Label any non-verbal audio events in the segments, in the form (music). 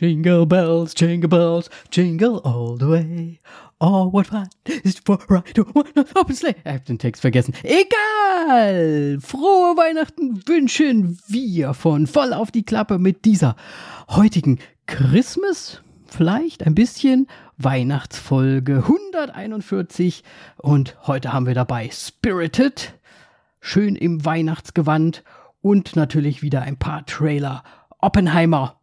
Jingle bells, jingle bells, jingle all the way. Oh, what fun is for ride to open sleigh. Ich hab den Text vergessen. Egal! Frohe Weihnachten wünschen wir von voll auf die Klappe mit dieser heutigen Christmas, vielleicht ein bisschen Weihnachtsfolge 141. Und heute haben wir dabei Spirited, schön im Weihnachtsgewand und natürlich wieder ein paar Trailer. Oppenheimer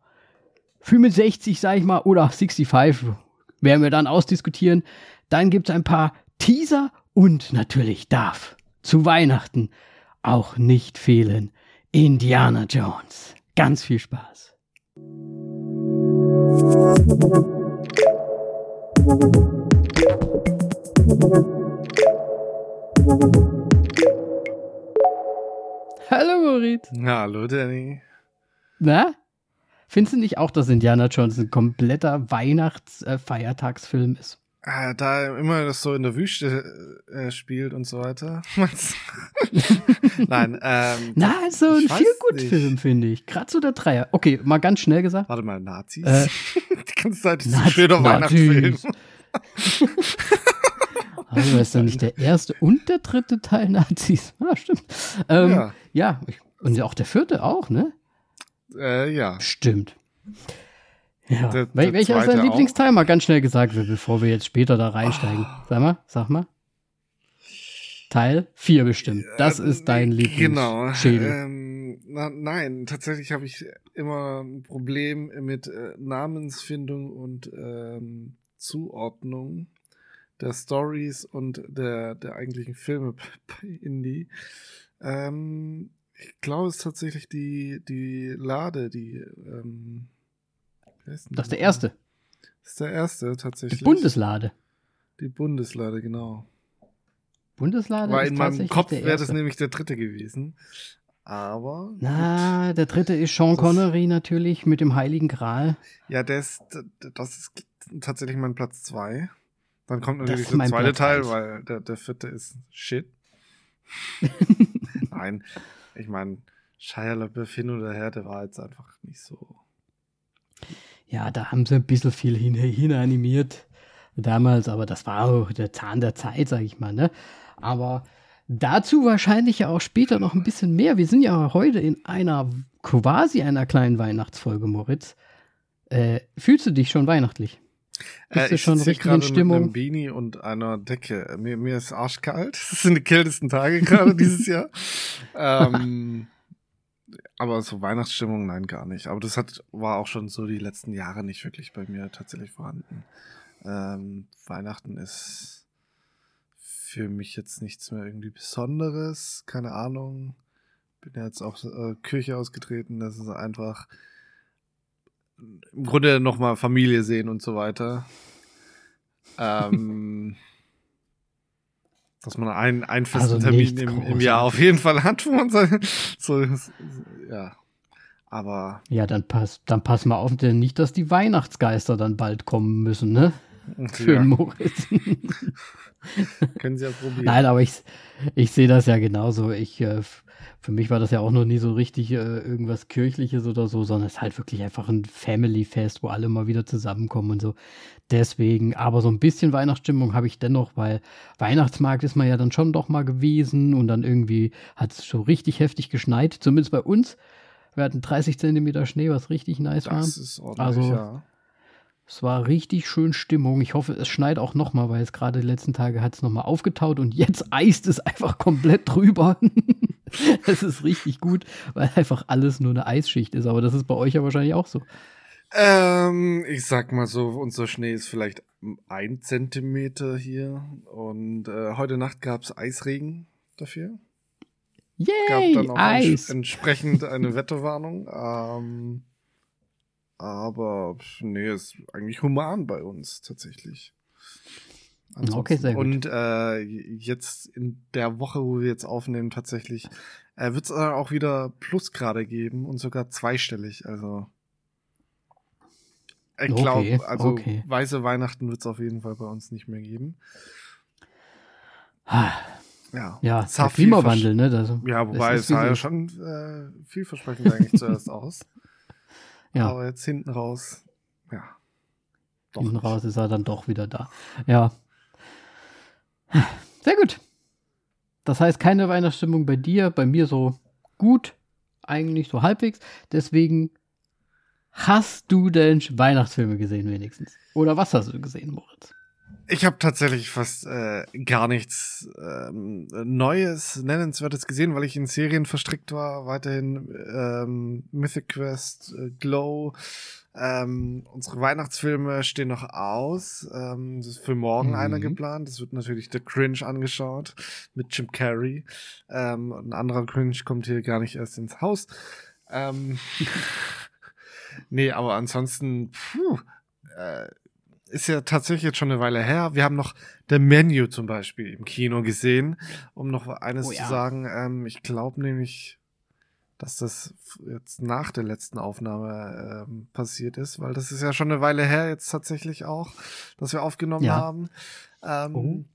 65, sag ich mal, oder 65, werden wir dann ausdiskutieren. Dann gibt es ein paar Teaser und natürlich darf zu Weihnachten auch nicht fehlen Indiana Jones. Ganz viel Spaß. Hallo Moritz. Hallo Danny. Na? Findest du nicht auch, dass Indiana Jones ein kompletter Weihnachts-Feiertagsfilm ist? Ah, da immer das so in der Wüste äh, spielt und so weiter. (laughs) (laughs) Nein, ähm. Na, so ein viel gut Film, finde ich. Gerade so der Dreier. Okay, mal ganz schnell gesagt. Warte mal, Nazis? Äh, (laughs) Die ganze Zeit ist Nazis, schöner Weihnachtsfilm. also, ist dann nicht der erste und der dritte Teil Nazis. Ah, stimmt. Ähm, ja. ja, und auch der vierte auch, ne? Äh, ja. Stimmt. Ja. Der, der Welcher ist dein Lieblingsteil? Mal ganz schnell gesagt, bevor wir jetzt später da reinsteigen. Oh. Sag mal, sag mal. Teil 4 bestimmt. Das ist dein Lieblingsschädel. Genau. Ähm, na, nein, tatsächlich habe ich immer ein Problem mit äh, Namensfindung und ähm, Zuordnung der Stories und der, der eigentlichen Filme (laughs) bei Indie. Ähm, ich glaube, es ist tatsächlich die, die Lade, die. Ähm, das ist der erste. Das ist der erste, tatsächlich. Die Bundeslade. Die Bundeslade, genau. Bundeslade? Weil in meinem Kopf wäre das nämlich der dritte gewesen. Aber. Na, der dritte ist Sean Connery natürlich mit dem Heiligen Gral. Ja, das, das ist tatsächlich mein Platz zwei. Dann kommt natürlich der zweite Platz Teil, 1. weil der, der vierte ist Shit. (laughs) Nein, ich meine, Shia hin oder her, der war jetzt einfach nicht so. Ja, da haben sie ein bisschen viel hin, hin animiert damals, aber das war auch der Zahn der Zeit, sag ich mal, ne? Aber dazu wahrscheinlich ja auch später noch ein bisschen mehr. Wir sind ja heute in einer quasi einer kleinen Weihnachtsfolge, Moritz. Äh, fühlst du dich schon weihnachtlich? Bist äh, du schon richtig in Stimmung? Mit einem Beanie und einer Decke. Mir, mir ist arschkalt. (laughs) Das sind die kältesten Tage gerade dieses (laughs) Jahr. Ähm, aber so Weihnachtsstimmung, nein, gar nicht. Aber das hat, war auch schon so die letzten Jahre nicht wirklich bei mir tatsächlich vorhanden. Ähm, Weihnachten ist für mich jetzt nichts mehr irgendwie Besonderes. Keine Ahnung. Bin ja jetzt auch äh, Kirche ausgetreten. Das ist einfach im Grunde nochmal Familie sehen und so weiter. Ähm, (laughs) dass man einen, einen festen also Termin im, im, Jahr auf jeden Fall hat, wo man so, so ja. Aber. Ja, dann pass, dann pass mal auf, denn nicht, dass die Weihnachtsgeister dann bald kommen müssen, ne? Für ja. Moritz. (laughs) Können Sie ja probieren. Nein, aber ich, ich sehe das ja genauso. Ich, äh, für mich war das ja auch noch nie so richtig äh, irgendwas Kirchliches oder so, sondern es ist halt wirklich einfach ein Family-Fest, wo alle mal wieder zusammenkommen und so. Deswegen, aber so ein bisschen Weihnachtsstimmung habe ich dennoch, weil Weihnachtsmarkt ist man ja dann schon doch mal gewesen und dann irgendwie hat es schon richtig heftig geschneit, zumindest bei uns. Wir hatten 30 Zentimeter Schnee, was richtig nice das war. Das ist ordentlich, also, ja. Es war richtig schön Stimmung. Ich hoffe, es schneit auch nochmal, weil es gerade die letzten Tage hat es nochmal aufgetaut und jetzt (laughs) eist es einfach komplett drüber. (laughs) Es ist richtig gut, weil einfach alles nur eine Eisschicht ist. Aber das ist bei euch ja wahrscheinlich auch so. Ähm, ich sag mal so, unser Schnee ist vielleicht ein Zentimeter hier. Und äh, heute Nacht gab es Eisregen dafür. Yay, gab dann auch Eis. entsprechend eine Wetterwarnung. Ähm, aber nee, ist eigentlich human bei uns tatsächlich. Ansonsten. Okay, sehr gut. Und äh, jetzt in der Woche, wo wir jetzt aufnehmen, tatsächlich äh, wird es auch wieder Plusgrade geben und sogar zweistellig. Also ich glaube, okay, also okay. weiße Weihnachten wird es auf jeden Fall bei uns nicht mehr geben. Ja, ja der Klimawandel, ne? Das, ja, wobei es sah ja schon äh, vielversprechend eigentlich zuerst (laughs) aus. Ja. Aber jetzt hinten raus ja. Hinten raus ist er dann doch wieder da. Ja. Sehr gut. Das heißt, keine Weihnachtsstimmung bei dir, bei mir so gut, eigentlich so halbwegs. Deswegen hast du denn Weihnachtsfilme gesehen wenigstens? Oder was hast du gesehen, Moritz? Ich habe tatsächlich fast äh, gar nichts ähm, Neues, Nennenswertes gesehen, weil ich in Serien verstrickt war. Weiterhin ähm, Mythic Quest, äh, Glow. Ähm, unsere Weihnachtsfilme stehen noch aus. Ähm, ist für morgen mhm. einer geplant. Das wird natürlich der Cringe angeschaut mit Jim Carrey. Ähm, ein anderer Cringe kommt hier gar nicht erst ins Haus. Ähm, (laughs) nee, aber ansonsten, puh, äh, ist ja tatsächlich jetzt schon eine Weile her. Wir haben noch The Menu zum Beispiel im Kino gesehen, um noch eines oh, ja. zu sagen. Ähm, ich glaube nämlich, dass das jetzt nach der letzten Aufnahme ähm, passiert ist, weil das ist ja schon eine Weile her jetzt tatsächlich auch, dass wir aufgenommen ja. haben. Ähm, oh.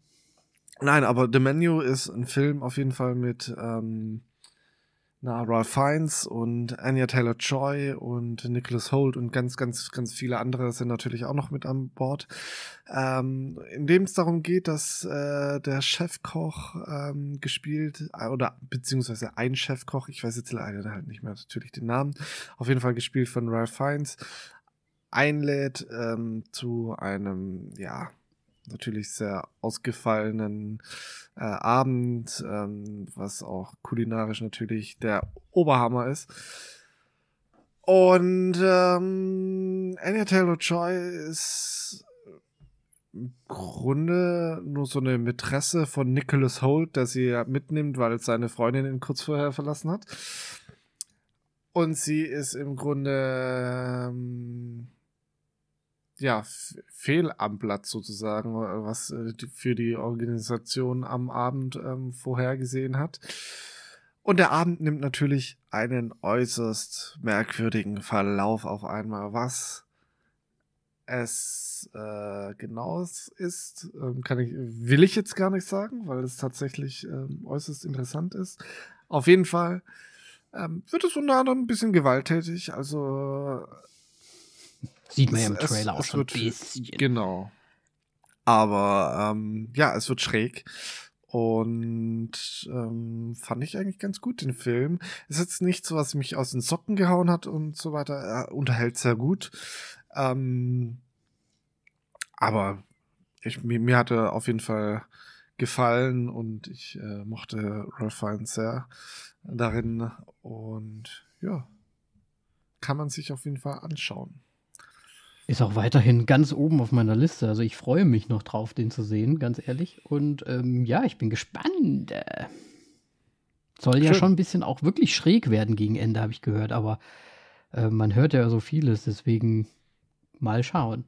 Nein, aber The Menu ist ein Film auf jeden Fall mit ähm, na, Ralph Fiennes und Anya Taylor-Joy und Nicholas Holt und ganz, ganz, ganz viele andere sind natürlich auch noch mit an Bord. Ähm, in dem es darum geht, dass äh, der Chefkoch ähm, gespielt, äh, oder beziehungsweise ein Chefkoch, ich weiß jetzt leider halt nicht mehr natürlich den Namen, auf jeden Fall gespielt von Ralph Fiennes, einlädt ähm, zu einem, ja, natürlich sehr ausgefallenen äh, Abend, ähm, was auch kulinarisch natürlich der Oberhammer ist. Und ähm, Anya Taylor-Joy ist im Grunde nur so eine Mätresse von Nicholas Holt, der sie mitnimmt, weil seine Freundin ihn kurz vorher verlassen hat. Und sie ist im Grunde ähm, ja, fehl am Blatt sozusagen, äh, was äh, für die Organisation am Abend ähm, vorhergesehen hat. Und der Abend nimmt natürlich einen äußerst merkwürdigen Verlauf auf einmal. Was es äh, genau ist, ähm, kann ich, will ich jetzt gar nicht sagen, weil es tatsächlich ähm, äußerst interessant ist. Auf jeden Fall ähm, wird es unter anderem ein bisschen gewalttätig. Also Sieht man ja im Trailer es, auch schon ein bisschen. Genau. Aber ähm, ja, es wird schräg. Und ähm, fand ich eigentlich ganz gut, den Film. Ist jetzt nicht so, was mich aus den Socken gehauen hat und so weiter. Er unterhält sehr gut. Ähm, aber ich, mir, mir hatte auf jeden Fall gefallen und ich äh, mochte Ralph Fiennes sehr darin. Und ja, kann man sich auf jeden Fall anschauen. Ist auch weiterhin ganz oben auf meiner Liste. Also ich freue mich noch drauf, den zu sehen, ganz ehrlich. Und ähm, ja, ich bin gespannt. Soll Schön. ja schon ein bisschen auch wirklich schräg werden gegen Ende, habe ich gehört. Aber äh, man hört ja so vieles, deswegen mal schauen.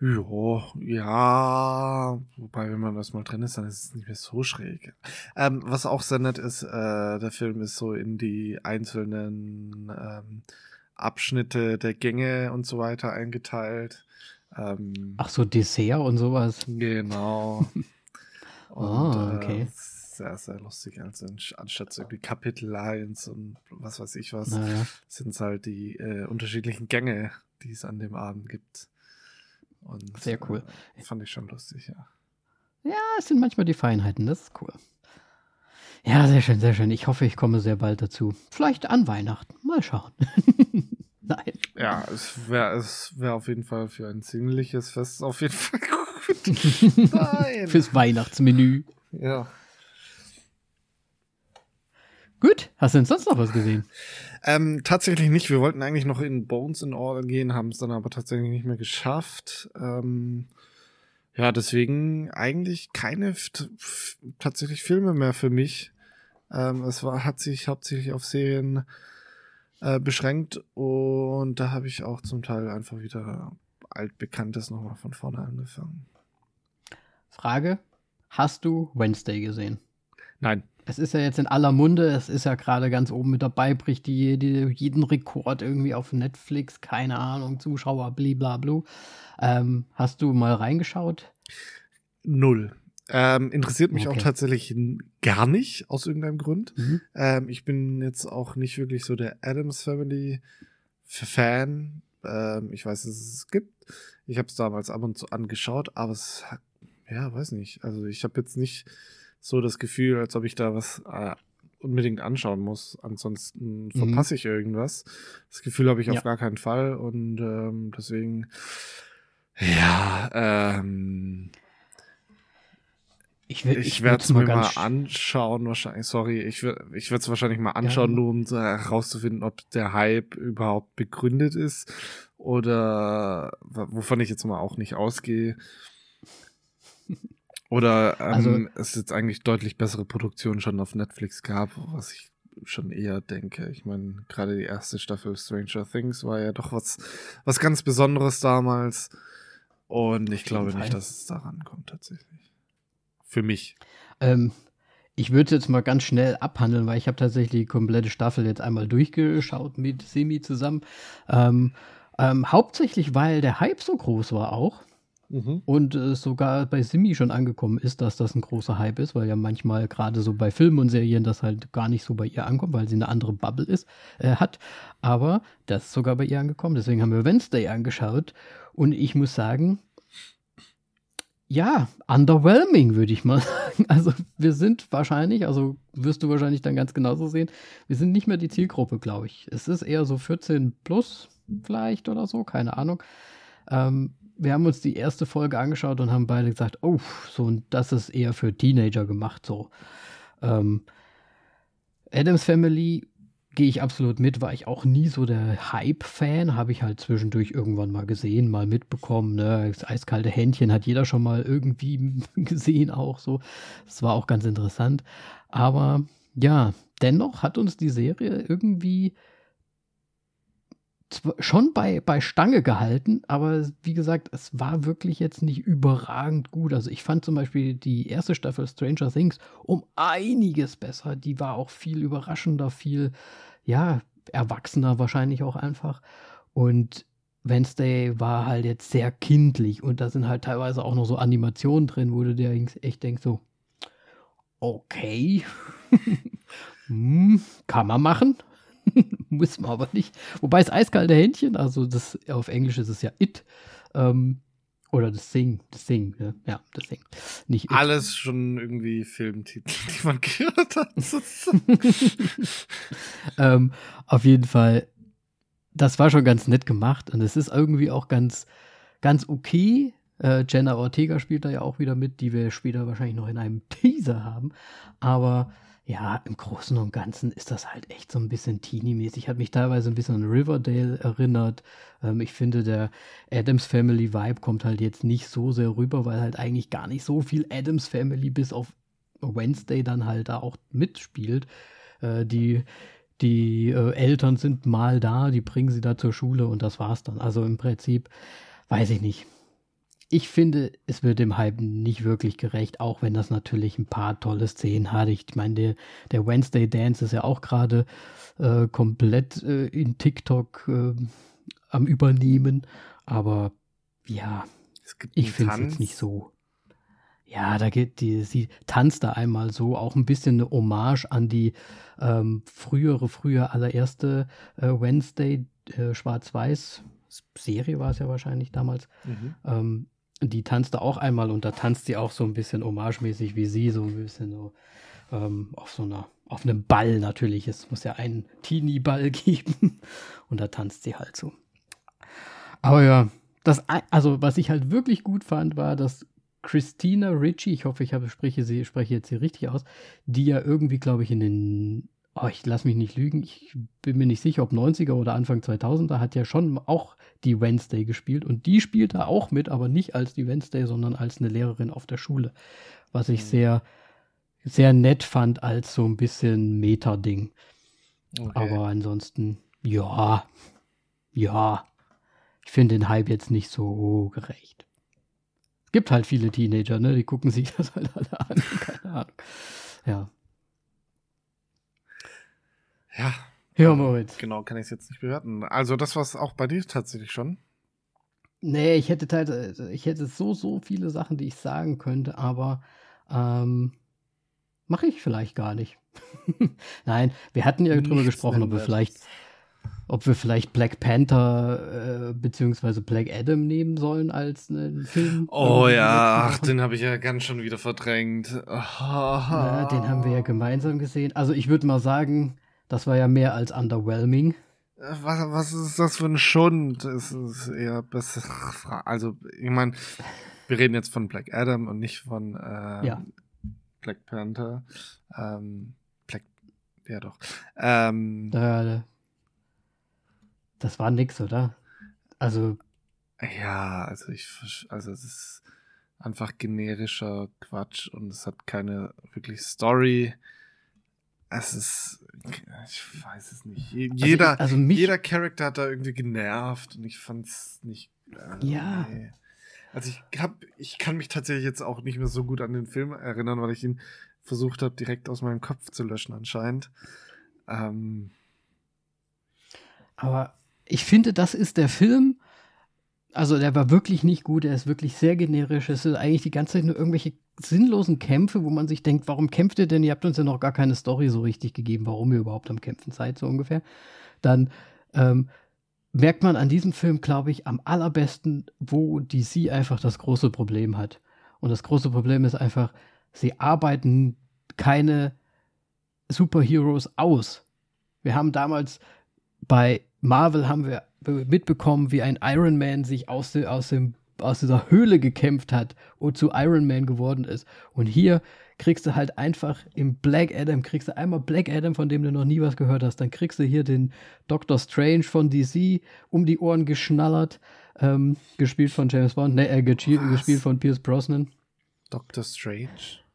Ja, ja, wobei, wenn man das mal drin ist, dann ist es nicht mehr so schräg. Ähm, was auch sehr nett ist, äh, der Film ist so in die einzelnen ähm, Abschnitte der Gänge und so weiter eingeteilt. Ähm, Ach so, Dessert und sowas. Genau. (laughs) und, oh, okay. Äh, sehr, sehr lustig. Also anstatt irgendwie Kapitel 1 und was weiß ich was, naja. sind es halt die äh, unterschiedlichen Gänge, die es an dem Abend gibt. Und, sehr cool. Äh, fand ich schon lustig, ja. Ja, es sind manchmal die Feinheiten, das ist cool. Ja, sehr schön, sehr schön. Ich hoffe, ich komme sehr bald dazu. Vielleicht an Weihnachten. Mal schauen. (laughs) Nein. Ja, es wäre es wär auf jeden Fall für ein ziemliches Fest auf jeden Fall gut. (laughs) Nein. Fürs Weihnachtsmenü. Ja. Gut, hast du denn sonst noch was gesehen? Ähm, tatsächlich nicht. Wir wollten eigentlich noch in Bones in Order gehen, haben es dann aber tatsächlich nicht mehr geschafft. Ähm, ja, deswegen eigentlich keine tatsächlich Filme mehr für mich. Ähm, es war, hat sich hauptsächlich auf Serien äh, beschränkt und da habe ich auch zum Teil einfach wieder altbekanntes nochmal von vorne angefangen. Frage: Hast du Wednesday gesehen? Nein. Es ist ja jetzt in aller Munde, es ist ja gerade ganz oben mit dabei, bricht die, die, jeden Rekord irgendwie auf Netflix, keine Ahnung, Zuschauer, blablabla. Ähm, hast du mal reingeschaut? Null. Ähm, interessiert mich okay. auch tatsächlich gar nicht, aus irgendeinem Grund. Mhm. Ähm, ich bin jetzt auch nicht wirklich so der Adams Family Fan. Ähm, ich weiß, dass es es gibt. Ich habe es damals ab und zu angeschaut, aber es hat, ja, weiß nicht. Also ich habe jetzt nicht so das Gefühl, als ob ich da was äh, unbedingt anschauen muss. Ansonsten mhm. verpasse ich irgendwas. Das Gefühl habe ich auf gar keinen Fall und ähm, deswegen, ja, ähm, ich, will, ich, ich werde es mir mal anschauen, wahrscheinlich. Sorry, ich, ich werde es wahrscheinlich mal anschauen, ja. nur um herauszufinden, ob der Hype überhaupt begründet ist oder wovon ich jetzt mal auch nicht ausgehe. Oder ähm, also, es jetzt eigentlich deutlich bessere Produktionen schon auf Netflix gab, was ich schon eher denke. Ich meine, gerade die erste Staffel Stranger Things war ja doch was, was ganz Besonderes damals. Und ich glaube Fall. nicht, dass es daran kommt tatsächlich. Für mich. Ähm, ich würde jetzt mal ganz schnell abhandeln, weil ich habe tatsächlich die komplette Staffel jetzt einmal durchgeschaut mit Semi zusammen. Ähm, ähm, hauptsächlich, weil der Hype so groß war auch. Mhm. Und äh, sogar bei Simi schon angekommen ist, dass das ein großer Hype ist, weil ja manchmal gerade so bei Filmen und Serien das halt gar nicht so bei ihr ankommt, weil sie eine andere Bubble ist, äh, hat. Aber das ist sogar bei ihr angekommen. Deswegen haben wir Wednesday angeschaut. Und ich muss sagen, ja, underwhelming, würde ich mal (laughs) sagen. Also wir sind wahrscheinlich, also wirst du wahrscheinlich dann ganz genauso sehen, wir sind nicht mehr die Zielgruppe, glaube ich. Es ist eher so 14 plus vielleicht oder so, keine Ahnung. Ähm, wir haben uns die erste Folge angeschaut und haben beide gesagt, oh, so und das ist eher für Teenager gemacht, so. Ähm, Adams Family gehe ich absolut mit, war ich auch nie so der Hype-Fan, habe ich halt zwischendurch irgendwann mal gesehen, mal mitbekommen. Ne? Das eiskalte Händchen hat jeder schon mal irgendwie (laughs) gesehen, auch so. Das war auch ganz interessant. Aber ja, dennoch hat uns die Serie irgendwie schon bei, bei Stange gehalten, aber wie gesagt, es war wirklich jetzt nicht überragend gut. Also ich fand zum Beispiel die erste Staffel Stranger Things um einiges besser. Die war auch viel überraschender, viel, ja, erwachsener wahrscheinlich auch einfach. Und Wednesday war halt jetzt sehr kindlich und da sind halt teilweise auch noch so Animationen drin, wo du dir echt denkst so, okay, (laughs) hm, kann man machen, (laughs) Muss man aber nicht. Wobei es eiskalte Händchen, also das auf Englisch ist es ja It. Ähm, oder das Sing, das Sing, ja, ja das Sing. Nicht It. Alles schon irgendwie Filmtitel, (laughs) die man gehört hat. (laughs) ähm, auf jeden Fall, das war schon ganz nett gemacht und es ist irgendwie auch ganz, ganz okay. Äh, Jenna Ortega spielt da ja auch wieder mit, die wir später wahrscheinlich noch in einem Teaser haben. Aber ja, im Großen und Ganzen ist das halt echt so ein bisschen teeny-mäßig. Hat mich teilweise ein bisschen an Riverdale erinnert. Ähm, ich finde, der Adams Family Vibe kommt halt jetzt nicht so sehr rüber, weil halt eigentlich gar nicht so viel Adams Family bis auf Wednesday dann halt da auch mitspielt. Äh, die die äh, Eltern sind mal da, die bringen sie da zur Schule und das war's dann. Also im Prinzip, weiß ich nicht ich finde, es wird dem Hype nicht wirklich gerecht, auch wenn das natürlich ein paar tolle Szenen hat. Ich meine, der, der Wednesday Dance ist ja auch gerade äh, komplett äh, in TikTok äh, am Übernehmen. Aber ja, ich finde es jetzt nicht so. Ja, da geht die, sie tanzt da einmal so, auch ein bisschen eine Hommage an die ähm, frühere, früher allererste äh, Wednesday äh, Schwarz-Weiß Serie war es ja wahrscheinlich damals. Mhm. Ähm, die tanzte auch einmal und da tanzt sie auch so ein bisschen homagemäßig wie sie, so ein bisschen so ähm, auf so einer, auf einem Ball natürlich. Es muss ja einen Teenie-Ball (laughs) geben und da tanzt sie halt so. Aber ja, das, also was ich halt wirklich gut fand, war, dass Christina Ritchie, ich hoffe, ich habe, spreche, sie, spreche jetzt hier richtig aus, die ja irgendwie, glaube ich, in den oh, ich lass mich nicht lügen, ich bin mir nicht sicher, ob 90er oder Anfang 2000er hat ja schon auch die Wednesday gespielt und die spielt da auch mit, aber nicht als die Wednesday, sondern als eine Lehrerin auf der Schule, was ich mhm. sehr sehr nett fand als so ein bisschen Meta-Ding. Okay. Aber ansonsten, ja, ja, ich finde den Hype jetzt nicht so gerecht. Es gibt halt viele Teenager, ne? Die gucken sich das halt alle an. (laughs) Keine Ahnung. Ja. Ja. Ja, Moritz. Genau, kann ich es jetzt nicht bewerten. Also, das war es auch bei dir tatsächlich schon. Nee, ich hätte halt, ich hätte so, so viele Sachen, die ich sagen könnte, aber ähm, mache ich vielleicht gar nicht. (laughs) Nein, wir hatten ja Nichts drüber gesprochen, ob wir vielleicht, ob wir vielleicht Black Panther äh, beziehungsweise Black Adam nehmen sollen als einen Film. Oh ja, ach, den habe ich ja ganz schon wieder verdrängt. Oh. Ja, den haben wir ja gemeinsam gesehen. Also ich würde mal sagen, das war ja mehr als underwhelming. Äh, was, was ist das für ein Schund? Es ist eher besser. Also, ich meine, wir reden jetzt von Black Adam und nicht von äh, ja. Black Panther. Ähm, Black, ja doch. Ähm, da, das war nix, oder? Also. Ja, also ich, also es ist einfach generischer Quatsch und es hat keine wirklich Story. Es ist, ich weiß es nicht. Also jeder, also, also mich, jeder Charakter hat da irgendwie genervt und ich fand es nicht. Äh, ja. Nee. Also ich hab, ich kann mich tatsächlich jetzt auch nicht mehr so gut an den Film erinnern, weil ich ihn versucht habe, direkt aus meinem Kopf zu löschen anscheinend. Ähm, aber ich finde, das ist der Film. Also der war wirklich nicht gut, er ist wirklich sehr generisch. Es ist eigentlich die ganze Zeit nur irgendwelche sinnlosen Kämpfe, wo man sich denkt, warum kämpft ihr denn? Ihr habt uns ja noch gar keine Story so richtig gegeben, warum ihr überhaupt am Kämpfen seid, so ungefähr. Dann ähm, merkt man an diesem Film, glaube ich, am allerbesten, wo DC einfach das große Problem hat. Und das große Problem ist einfach, sie arbeiten keine Superheroes aus. Wir haben damals bei Marvel haben wir mitbekommen, wie ein Iron Man sich aus, de, aus, dem, aus dieser Höhle gekämpft hat und zu Iron Man geworden ist. Und hier kriegst du halt einfach im Black Adam, kriegst du einmal Black Adam, von dem du noch nie was gehört hast. Dann kriegst du hier den Doctor Strange von DC um die Ohren geschnallert, ähm, gespielt von James Bond, ne, äh, gespielt von Pierce Brosnan. Doctor Strange?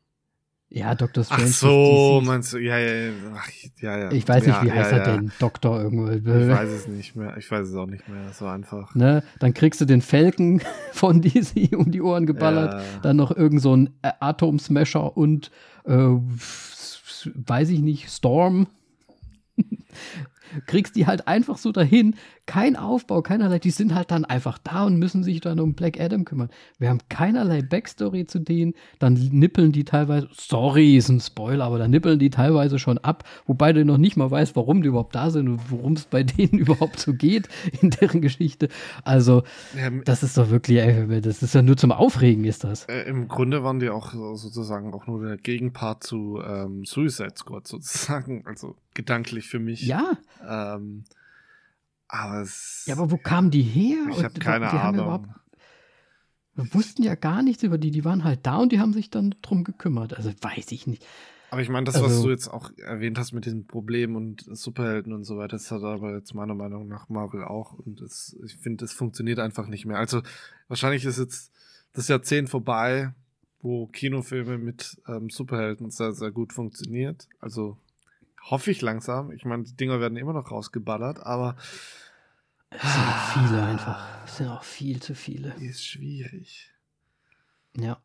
Ja, Dr. Strange. Ach so, meinst du, ja, ja, ja, Ach, ja, ja. Ich weiß nicht, ja, wie heißt ja, er denn? Doktor irgendwo. Ich weiß es nicht mehr. Ich weiß es auch nicht mehr. So einfach. Ne? Dann kriegst du den Falcon (laughs) von DC (laughs) um die Ohren geballert. Ja. Dann noch irgend so ein Atom-Smasher und, äh, weiß ich nicht, Storm. (laughs) kriegst die halt einfach so dahin. Kein Aufbau, keinerlei. Die sind halt dann einfach da und müssen sich dann um Black Adam kümmern. Wir haben keinerlei Backstory zu denen. Dann nippeln die teilweise, sorry, ist ein Spoiler, aber dann nippeln die teilweise schon ab, wobei du noch nicht mal weißt, warum die überhaupt da sind und worum es bei denen (laughs) überhaupt so geht in deren Geschichte. Also, ja, das ist doch wirklich, ey, das ist ja nur zum Aufregen, ist das. Äh, Im Grunde waren die auch sozusagen auch nur der Gegenpart zu ähm, Suicide Squad sozusagen. Also gedanklich für mich. Ja. Ähm, aber es, ja, aber wo kamen die her? Ich habe keine die Ahnung. wir wussten ja gar nichts über die. Die waren halt da und die haben sich dann drum gekümmert. Also weiß ich nicht. Aber ich meine, das, also, was du jetzt auch erwähnt hast mit den Problemen und Superhelden und so weiter, das hat aber jetzt meiner Meinung nach Marvel auch. Und das, ich finde, das funktioniert einfach nicht mehr. Also wahrscheinlich ist jetzt das Jahrzehnt vorbei, wo Kinofilme mit ähm, Superhelden sehr, sehr gut funktioniert. Also Hoffe ich langsam. Ich meine, die Dinger werden immer noch rausgeballert, aber. Es sind auch viele einfach. Es sind auch viel zu viele. Ist schwierig. Ja.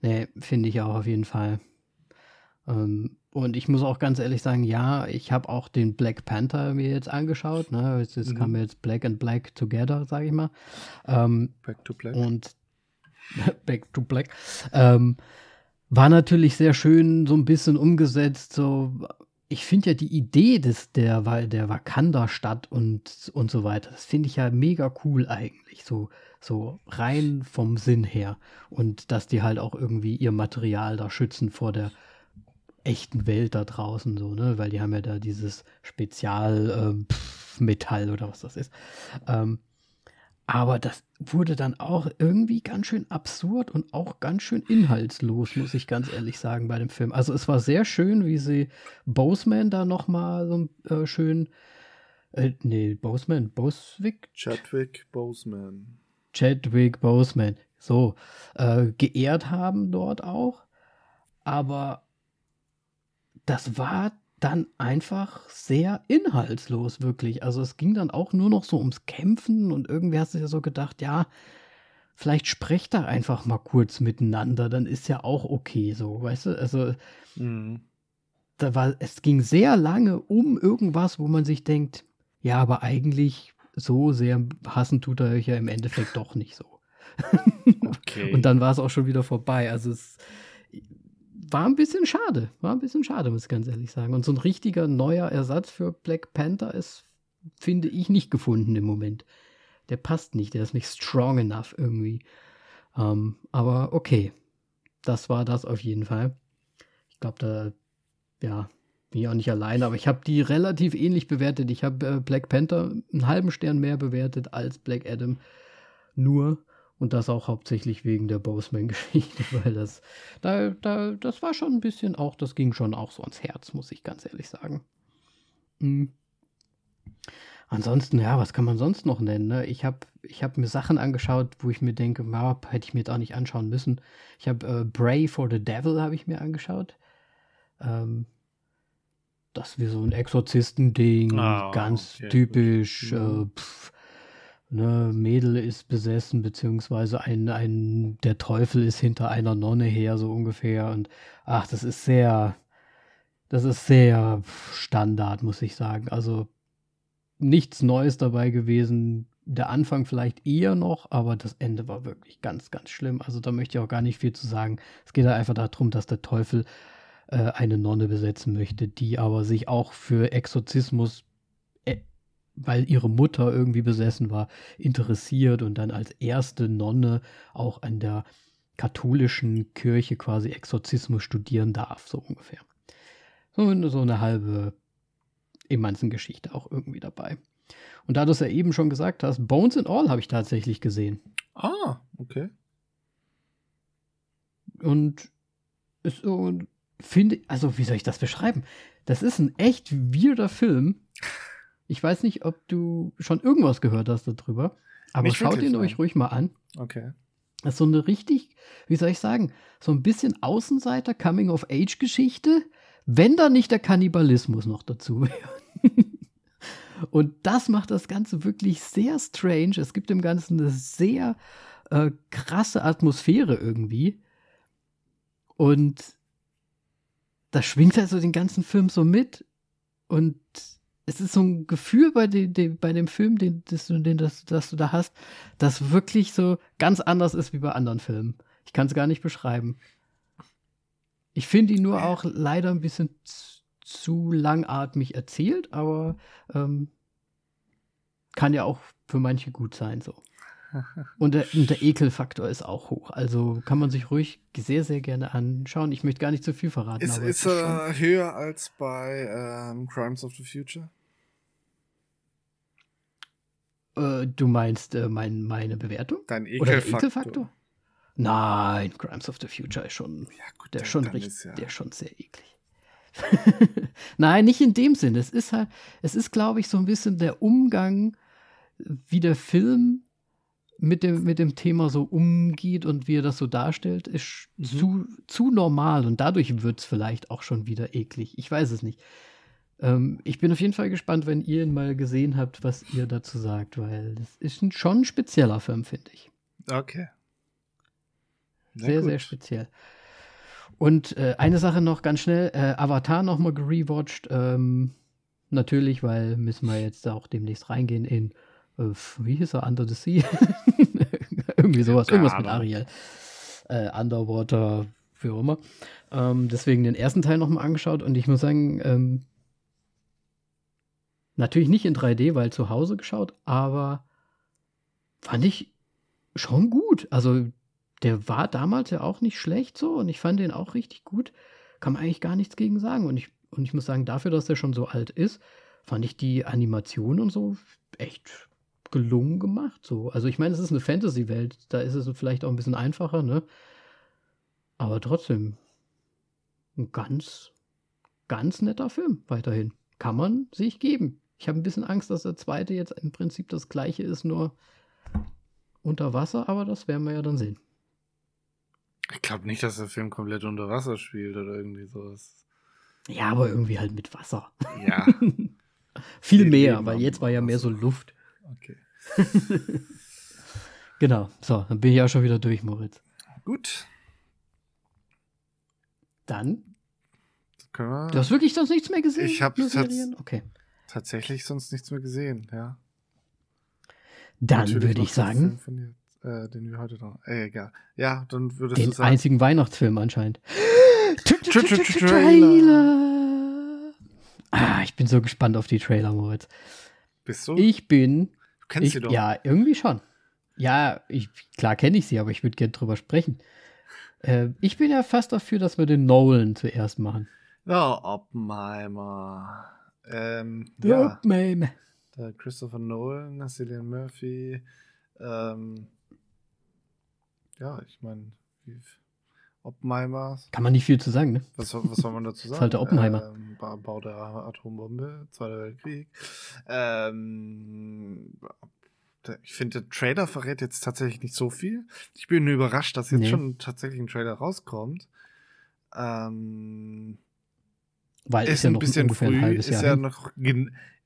Nee, finde ich auch auf jeden Fall. Ähm, und ich muss auch ganz ehrlich sagen, ja, ich habe auch den Black Panther mir jetzt angeschaut. Ne? Es, es mhm. kam jetzt Black and Black Together, sage ich mal. Ähm, back to Black. Und (laughs) Back to Black. Ähm, war natürlich sehr schön, so ein bisschen umgesetzt, so ich finde ja die Idee des, der, der Wakanda-Stadt und, und so weiter, das finde ich ja mega cool eigentlich, so, so rein vom Sinn her. Und dass die halt auch irgendwie ihr Material da schützen vor der echten Welt da draußen, so, ne, weil die haben ja da dieses Spezialmetall ähm, oder was das ist. Ähm, aber das wurde dann auch irgendwie ganz schön absurd und auch ganz schön inhaltslos, muss ich ganz ehrlich sagen, bei dem Film. Also es war sehr schön, wie sie Boseman da nochmal so äh, schön, äh, nee, Boseman, Boswick? Chadwick Boseman. Chadwick Boseman, so, äh, geehrt haben dort auch. Aber das war dann einfach sehr inhaltslos, wirklich. Also es ging dann auch nur noch so ums Kämpfen und irgendwie hast du ja so gedacht, ja, vielleicht sprecht da einfach mal kurz miteinander, dann ist ja auch okay so, weißt du? Also mhm. da war, es ging sehr lange um irgendwas, wo man sich denkt, ja, aber eigentlich so sehr hassen tut er euch ja im Endeffekt doch nicht so. (laughs) Okay. und dann war es auch schon wieder vorbei. Also es war ein bisschen schade. War ein bisschen schade, muss ich ganz ehrlich sagen. Und so ein richtiger neuer Ersatz für Black Panther ist finde ich, nicht gefunden im Moment. Der passt nicht, der ist nicht strong enough irgendwie. Ähm, aber okay, das war das auf jeden Fall. Ich glaube, da, ja, bin ich auch nicht alleine, aber ich habe die relativ ähnlich bewertet. Ich habe äh, Black Panther einen halben Stern mehr bewertet als Black Adam. Nur. Und das auch hauptsächlich wegen der Boseman-Geschichte, (laughs) weil das, da, da, das war schon ein bisschen auch, das ging schon auch so ans Herz, muss ich ganz ehrlich sagen. Mhm. Ansonsten, ja, was kann man sonst noch nennen? Ne? Ich habe ich hab mir Sachen angeschaut, wo ich mir denke, ja, hätte ich mir jetzt auch nicht anschauen müssen. Ich habe äh, Bray for the Devil habe ich mir angeschaut. Ähm, das wie so ein Exorzistending, oh, ganz okay, typisch. Äh, pff, ne, Mädel ist besessen, beziehungsweise ein, ein, der Teufel ist hinter einer Nonne her, so ungefähr. Und ach, das ist sehr, das ist sehr Standard, muss ich sagen. Also nichts Neues dabei gewesen. Der Anfang vielleicht eher noch, aber das Ende war wirklich ganz, ganz schlimm. Also da möchte ich auch gar nicht viel zu sagen. Es geht einfach darum, dass der Teufel äh, eine Nonne besetzen möchte, die aber sich auch für Exorzismus, weil ihre Mutter irgendwie besessen war, interessiert und dann als erste Nonne auch an der katholischen Kirche quasi Exorzismus studieren darf, so ungefähr. So, so eine halbe Emanzen-Geschichte auch irgendwie dabei. Und da du es ja eben schon gesagt hast, Bones and All habe ich tatsächlich gesehen. Ah, okay. Und ist so, finde, also wie soll ich das beschreiben? Das ist ein echt weirder Film. (laughs) Ich weiß nicht, ob du schon irgendwas gehört hast darüber, aber schaut ihn euch ruhig mal an. Okay. Das ist so eine richtig, wie soll ich sagen, so ein bisschen Außenseiter Coming-of-Age-Geschichte, wenn da nicht der Kannibalismus noch dazu wäre. (laughs) Und das macht das Ganze wirklich sehr strange. Es gibt dem Ganzen eine sehr äh, krasse Atmosphäre irgendwie. Und das schwingt halt so den ganzen Film so mit. Und es ist so ein Gefühl bei, de, de, bei dem Film, den, das, den das, das du da hast, das wirklich so ganz anders ist wie bei anderen Filmen. Ich kann es gar nicht beschreiben. Ich finde ihn nur auch leider ein bisschen zu, langatmig erzählt, aber ähm, kann ja auch für manche gut sein so. (laughs) Und der, und der, Ekelfaktor ist auch hoch. Also kann man sich ruhig sehr, sehr gerne anschauen. Ich möchte gar nicht zu viel verraten. Ist, ist er höher als bei ähm, Crimes of the Future? Äh, du meinst äh, mein, meine Bewertung? Dein Ekelfaktor? Ekelfaktor? Nein, Crimes of the Future ist schon, ja, gut, der, schon richtig, ja. der ist schon sehr eklig. (laughs) Nein, nicht in dem Sinne. Es ist halt, es ist, glaube ich, so ein bisschen der Umgang, wie der Film mit dem, mit dem Thema so umgeht und wie er das so darstellt, ist mhm. zu, zu normal und dadurch wird es vielleicht auch schon wieder eklig. Ich weiß es nicht. Ähm, ich bin auf jeden Fall gespannt, wenn ihr ihn mal gesehen habt, was ihr dazu sagt, weil das ist ein, schon ein spezieller Film, finde ich. Okay. Sehr, sehr, sehr speziell. Und äh, eine Sache noch ganz schnell: äh, Avatar nochmal gerewatcht. Ähm, natürlich, weil müssen wir jetzt auch demnächst reingehen in äh, wie hieß er, Under the Sea? (laughs) Irgendwie sowas, irgendwas mit Ariel. Äh, Underwater, wie auch immer. Ähm, deswegen den ersten Teil nochmal angeschaut und ich muss sagen, ähm, natürlich nicht in 3D, weil zu Hause geschaut, aber fand ich schon gut. Also der war damals ja auch nicht schlecht so und ich fand den auch richtig gut. Kann man eigentlich gar nichts gegen sagen. Und ich, und ich muss sagen, dafür, dass der schon so alt ist, fand ich die Animation und so echt gelungen gemacht. So. Also ich meine, es ist eine Fantasy-Welt, da ist es vielleicht auch ein bisschen einfacher, ne? Aber trotzdem ein ganz, ganz netter Film weiterhin. Kann man sich geben. Ich habe ein bisschen Angst, dass der zweite jetzt im Prinzip das gleiche ist, nur unter Wasser, aber das werden wir ja dann sehen. Ich glaube nicht, dass der Film komplett unter Wasser spielt oder irgendwie sowas. Ja, aber irgendwie halt mit Wasser. Ja. (laughs) Viel mehr, weil jetzt war ja mehr so Luft. Okay. (laughs) genau. So, dann bin ich auch schon wieder durch, Moritz. Gut. Dann. Du hast wirklich sonst nichts mehr gesehen? Ich habe okay. tatsächlich sonst nichts mehr gesehen, ja. Dann würde ich sagen. Den, äh, den wir heute noch. Äh, egal. Ja, dann würdest den du sagen. Den einzigen Weihnachtsfilm anscheinend. (gasps) Trailer. Ah, ich bin so gespannt auf die Trailer, Moritz. Bist du? Ich bin. Du kennst ich, sie doch. Ja, irgendwie schon. Ja, ich, klar kenne ich sie, aber ich würde gerne drüber sprechen. Äh, ich bin ja fast dafür, dass wir den Nolan zuerst machen. Ja, Oppenheimer. Ähm, ja, Oppenheimer. der Christopher Nolan, Cillian Murphy. Ähm, ja, ich meine, Oppenheimer. Kann man nicht viel zu sagen, ne? Was, was soll man dazu sagen? ist halt der Oppenheimer. Ähm, Bau der Atombombe, Zweiter Weltkrieg. Ähm, ich finde, der Trailer verrät jetzt tatsächlich nicht so viel. Ich bin nur überrascht, dass jetzt Nee. schon tatsächlich ein Trailer rauskommt. Ähm, Weil ist ja ein noch bisschen ungefähr früh, ein halbes ist Jahr ja hin. noch,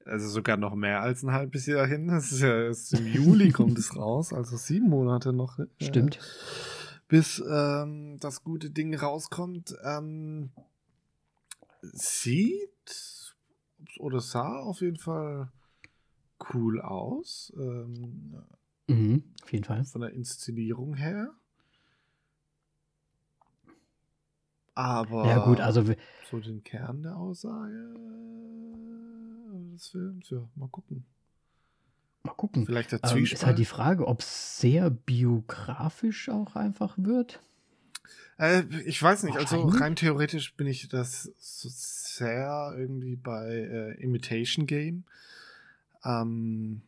also sogar noch mehr als ein halbes Jahr hin. Das ist ja erst im Juli kommt es raus, also sieben Monate noch. äh, Stimmt. Bis ähm, das gute Ding rauskommt. Ähm, sieht oder sah auf jeden Fall cool aus. Ähm, Mhm, auf jeden Fall. von der Inszenierung her. Aber Ja, gut, also so den Kern der Aussage des Films, ja, mal gucken. mal gucken. Vielleicht der Ähm, ist halt die Frage, ob es sehr biografisch auch einfach wird. Äh, ich weiß nicht, also rein theoretisch bin ich das so sehr irgendwie bei äh, Imitation Game, ähm,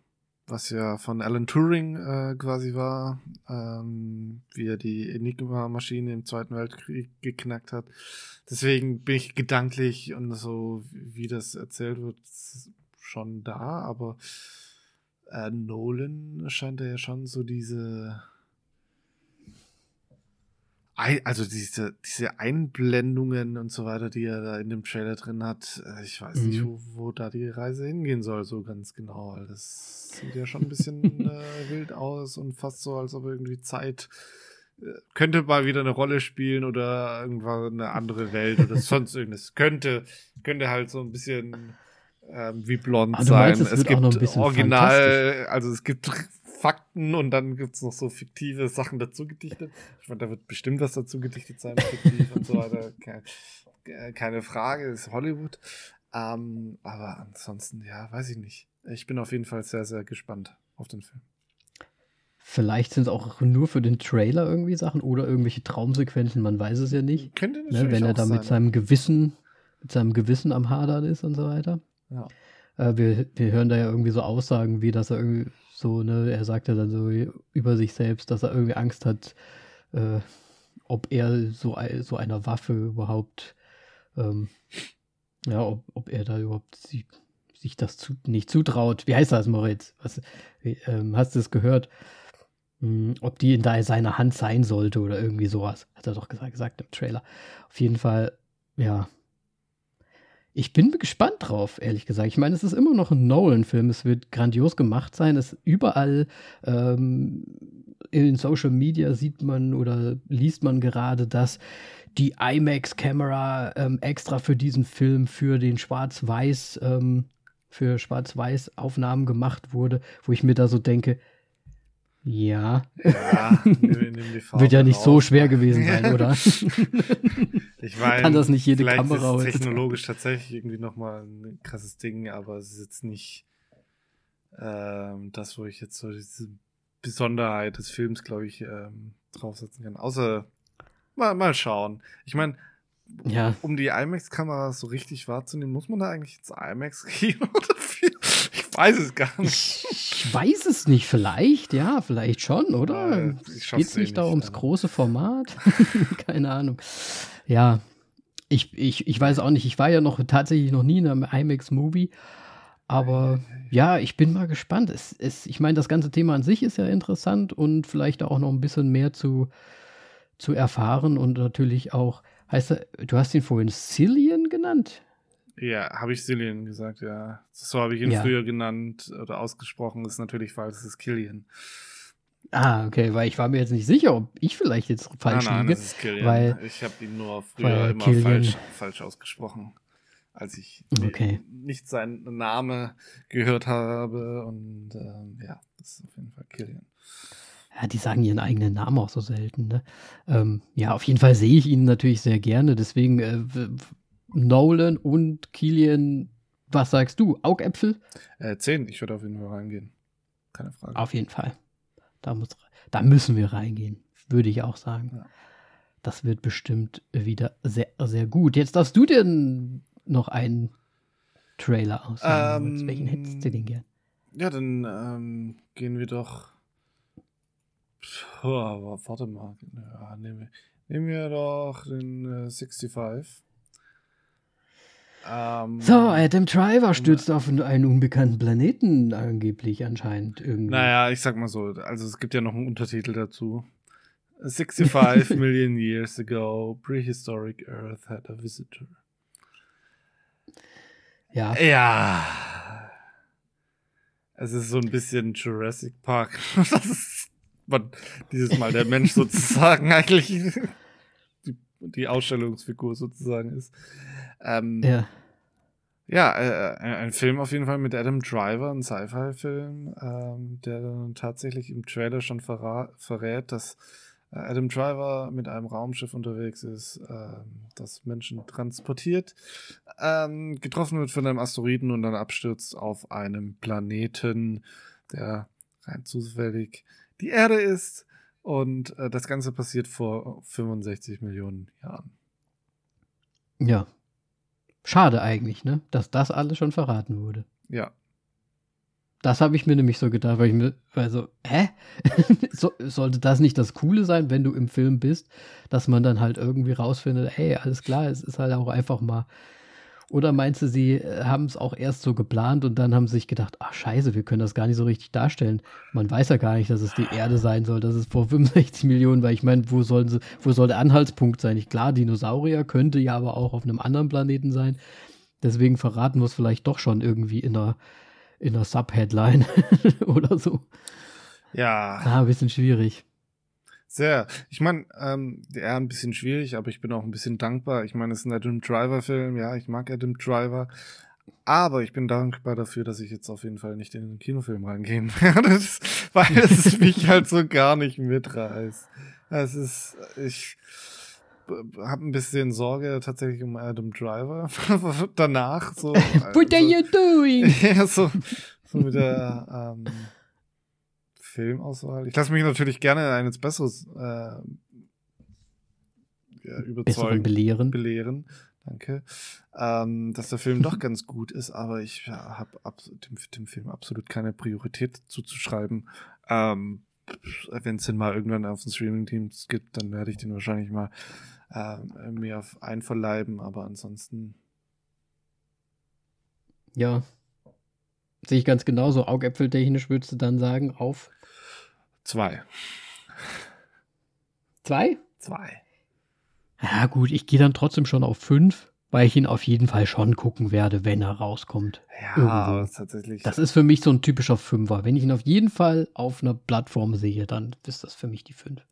was ja von Alan Turing äh, quasi war, ähm, wie er die Enigma-Maschine im Zweiten Weltkrieg geknackt hat. Deswegen bin ich gedanklich und so, wie das erzählt wird, schon da, aber äh, Nolan scheint ja schon so diese also diese, diese Einblendungen und so weiter, die er da in dem Trailer drin hat, äh, ich weiß nicht, Mhm. wo, wo da die Reise hingehen soll, so ganz genau. Das sieht ja schon ein bisschen (laughs) äh, wild aus und fast so, als ob irgendwie Zeit äh, könnte mal wieder eine Rolle spielen oder irgendwann eine andere Welt oder (laughs) sonst irgendwas. Könnte, könnte halt so ein bisschen ähm, wie blond Ah, sein. meinst, es wird auch noch ein bisschen original, also es gibt Fakten und dann gibt's noch so fiktive Sachen dazu gedichtet. Ich meine, da wird bestimmt was dazu gedichtet sein, fiktiv und so weiter. (laughs) Keine, keine Frage, ist Hollywood. Ähm, aber ansonsten, ja, weiß ich nicht. Ich bin auf jeden Fall sehr, sehr gespannt auf den Film. Vielleicht sind es auch nur für den Trailer irgendwie Sachen oder irgendwelche Traumsequenzen, man weiß es ja nicht. Könnte Ne, wenn er da mit seinem Gewissen, mit seinem Gewissen am Hadern ist und so weiter. Ja. Äh, wir, wir hören da ja irgendwie so Aussagen, wie dass er irgendwie so, ne, er sagt ja dann so über sich selbst, dass er irgendwie Angst hat, äh, ob er so, so einer Waffe überhaupt, ähm, ja, ob, ob er da überhaupt sich, sich das zu, nicht zutraut. Wie heißt das, Moritz? Was, ähm, hast du es gehört? Hm, ob die in da seiner Hand sein sollte oder irgendwie sowas. Hat er doch gesagt, gesagt im Trailer. Auf jeden Fall, ja. Ich bin gespannt drauf, ehrlich gesagt. Ich meine, es ist immer noch ein Nolan-Film. Es wird grandios gemacht sein. Es überall ähm, in Social Media sieht man oder liest man gerade, dass die IMAX-Kamera ähm, extra für diesen Film, für den Schwarz-Weiß, ähm, für Schwarz-Weiß-Aufnahmen gemacht wurde, wo ich mir da so denke, ja, Ja, nimm, (laughs) nimm die Farbe wird ja nicht so schwer gewesen sein, (laughs) oder? Ich meine, Kann das nicht jede vielleicht Kamera ist technologisch tatsächlich irgendwie nochmal ein krasses Ding, aber es ist jetzt nicht ähm, das, wo ich jetzt so diese Besonderheit des Films, glaube ich, ähm, draufsetzen kann. Außer mal, mal schauen. Ich meine, Ja. um die IMAX-Kamera so richtig wahrzunehmen, muss man da eigentlich ins IMAX-Kino (laughs) weiß es gar nicht. Ich weiß es nicht, vielleicht, ja, vielleicht schon, oder? Äh, Geht es nicht da ums große Format? (laughs) Keine Ahnung. Ja, ich, ich, ich weiß auch nicht. Ich war ja noch tatsächlich noch nie in einem IMAX-Movie. Aber ja, ich bin mal gespannt. Es, es, ich meine, das ganze Thema an sich ist ja interessant und vielleicht auch noch ein bisschen mehr zu, zu erfahren und natürlich auch, heißt er, du hast ihn vorhin Cillian genannt? Ja, habe ich Cillian gesagt, ja. So habe ich ihn Ja. früher genannt oder ausgesprochen. Das ist natürlich falsch, es ist Killian. Ah, okay, weil ich war mir jetzt nicht sicher, ob ich vielleicht jetzt falsch nein, nein, liege. das ist Killian. weil- ich habe ihn nur früher immer falsch, falsch ausgesprochen, als ich Okay. nicht seinen Namen gehört habe. Und ähm, ja, das ist auf jeden Fall Killian. Ja, die sagen ihren eigenen Namen auch so selten. Ne? Ähm, ja, auf jeden Fall sehe ich ihn natürlich sehr gerne. Deswegen äh, Nolan und Killian Was sagst du? Augäpfel? Äh, zehn. Ich würde auf jeden Fall reingehen. Keine Frage. Auf jeden Fall. Da, muss, da müssen wir reingehen. Würde ich auch sagen. Ja. Das wird bestimmt wieder sehr, sehr gut. Jetzt darfst du denn noch einen Trailer auswählen. Ähm, Welchen hättest du denn gern? Ja, dann ähm, gehen wir doch. Oh, warte mal. Ja, nehmen, wir, nehmen wir doch den äh, 65. Ähm, so, Adam Driver stürzt auf einen unbekannten Planeten angeblich anscheinend irgendwie. Naja, ich sag mal so, also es gibt ja noch einen Untertitel dazu. 65 (laughs) million years ago, prehistoric Earth had a visitor. Ja. Ja. Es ist so ein bisschen Jurassic Park. (laughs) das ist dieses Mal der Mensch (laughs) sozusagen eigentlich die, die Ausstellungsfigur sozusagen ist. Ähm, ja. Ja, äh, ein Film auf jeden Fall mit Adam Driver, ein Sci-Fi-Film, ähm, der dann tatsächlich im Trailer schon verrät, dass äh, Adam Driver mit einem Raumschiff unterwegs ist, ähm, das Menschen transportiert, ähm, getroffen wird von einem Asteroiden und dann abstürzt auf einem Planeten, der rein zufällig die Erde ist. Und äh, das Ganze passiert vor 65 Millionen Jahren. Ja. Schade eigentlich, ne? Dass das alles schon verraten wurde. Ja. Das habe ich mir nämlich so gedacht, weil ich mir, also, hä? (laughs) so, sollte das nicht das Coole sein, wenn du im Film bist, dass man dann halt irgendwie rausfindet, hey, alles klar, es ist halt auch einfach mal. Oder meinst du, sie äh, haben es auch erst so geplant und dann haben sie sich gedacht, ach scheiße, wir können das gar nicht so richtig darstellen. Man weiß ja gar nicht, dass es die Erde sein soll, dass es vor (laughs) 65 Millionen, weil ich meine, wo sollen sie, wo soll der Anhaltspunkt sein? Ich klar, Dinosaurier könnte ja aber auch auf einem anderen Planeten sein. Deswegen verraten wir es vielleicht doch schon irgendwie in einer in einer Subheadline (laughs) oder so. Ja. Ah, ein bisschen schwierig. Sehr. Ich meine, ähm, eher ein bisschen schwierig, aber ich bin auch ein bisschen dankbar. Ich meine, es ist ein Adam Driver-Film, ja, ich mag Adam Driver. Aber ich bin dankbar dafür, dass ich jetzt auf jeden Fall nicht in den Kinofilm reingehen (laughs) werde, weil es mich halt so gar nicht mitreißt. Es ist, ich, habe ein bisschen Sorge tatsächlich um Adam Driver (laughs) danach. So, (laughs) What are you doing? ja, so, so mit der ähm, Filmauswahl. Ich lasse mich natürlich gerne eines Besseres äh, ja, überzeugen. Besseren belehren. Belehren. Danke. Ähm, dass der Film doch (laughs) ganz gut ist, aber ich ja, habe dem, dem Film absolut keine Priorität zuzuschreiben. Ähm, wenn es den mal irgendwann auf den Streaming-Teams gibt, dann werde ich den wahrscheinlich mal äh, mir einverleiben, aber ansonsten. Ja. Sehe ich ganz genauso. Augäpfeltechnisch würdest du dann sagen, auf? Zwei. Zwei? Zwei. Ja, gut, ich gehe dann trotzdem schon auf fünf, weil ich ihn auf jeden Fall schon gucken werde, wenn er rauskommt. Ja, Irgendwo. tatsächlich. Das ist für mich so ein typischer Fünfer. Wenn ich ihn auf jeden Fall auf einer Plattform sehe, dann ist das für mich die fünf.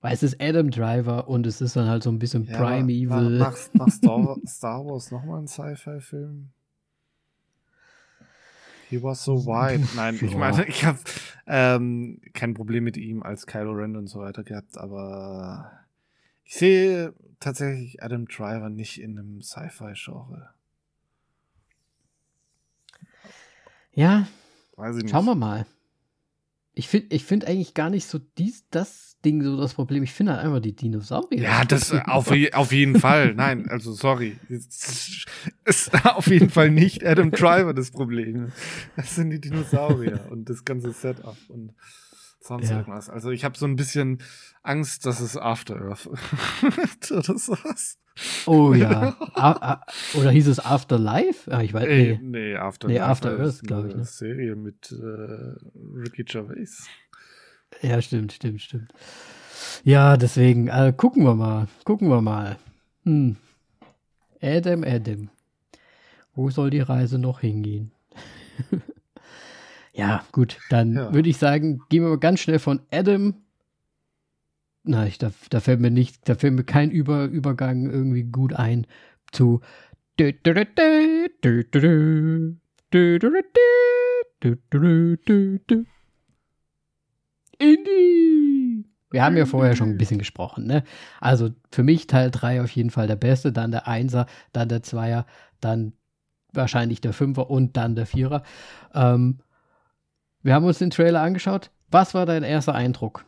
Weil es ist Adam Driver und es ist dann halt so ein bisschen ja, Primeval. Nach, nach Star, (laughs) Star Wars nochmal ein Sci-Fi-Film? He was so white. Nein, (laughs) ich meine, ich habe ähm, kein Problem mit ihm als Kylo Ren und so weiter gehabt, aber ich sehe tatsächlich Adam Driver nicht in einem Sci-Fi-Genre. Ja, schauen wir mal. Ich finde ich find eigentlich gar nicht so dies, das Ding so das Problem. Ich finde halt einfach die Dinosaurier. Ja, das (laughs) auf, auf jeden Fall. Nein, also sorry. Es ist (laughs) auf jeden Fall nicht Adam Driver das Problem. Das sind die Dinosaurier und das ganze Setup und sonst ja. irgendwas. Also ich habe so ein bisschen Angst, dass es After Earth (laughs) oder sowas. Oh ja. (laughs) oder hieß es Afterlife? Ah, ich weiß nee. Nee, After, nee, After Earth, glaube ich. Ne? Serie mit äh, Ricky Gervais. Ja, stimmt, stimmt, stimmt. Ja, deswegen, äh, gucken wir mal. Gucken wir mal. Hm. Adam, Adam. Wo soll die Reise noch hingehen? (laughs) ja, gut, dann ja. würde ich sagen, gehen wir mal ganz schnell von Adam na, ich, da, da fällt mir nicht, da fällt mir kein Über, Übergang irgendwie gut ein zu Indie. Wir haben ja vorher schon ein bisschen gesprochen, ne? Also für mich Teil 3 auf jeden Fall der beste, dann der Einser, dann der Zweier, dann wahrscheinlich der Fünfer und dann der Vierer. Ähm, wir haben uns den Trailer angeschaut. Was war dein erster Eindruck?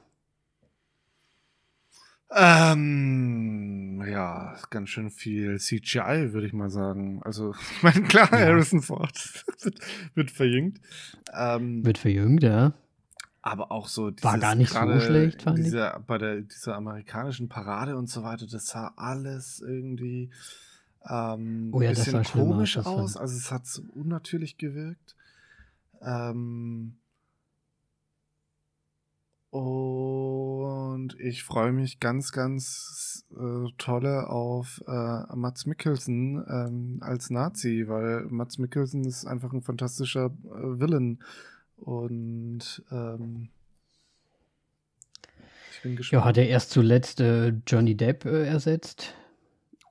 Ähm, ja, ganz schön viel CGI, würde ich mal sagen. Also, (laughs) ich meine, klar, ja. Harrison Ford wird, (laughs) wird verjüngt. Ähm, wird verjüngt, ja. Aber auch so dieses, War gar nicht so schlecht, fand dieser, ich. Bei der, dieser amerikanischen Parade und so weiter, das sah alles irgendwie ähm, oh ja, bisschen komisch aus. Also es hat so unnatürlich gewirkt. Ähm, und ich freue mich ganz, ganz äh, tolle auf äh, Mats Mikkelsen ähm, als Nazi, weil Mats Mikkelsen ist einfach ein fantastischer äh, Villain. Und ähm, ich bin gespannt. Ja, hat er erst zuletzt äh, Johnny Depp äh, ersetzt.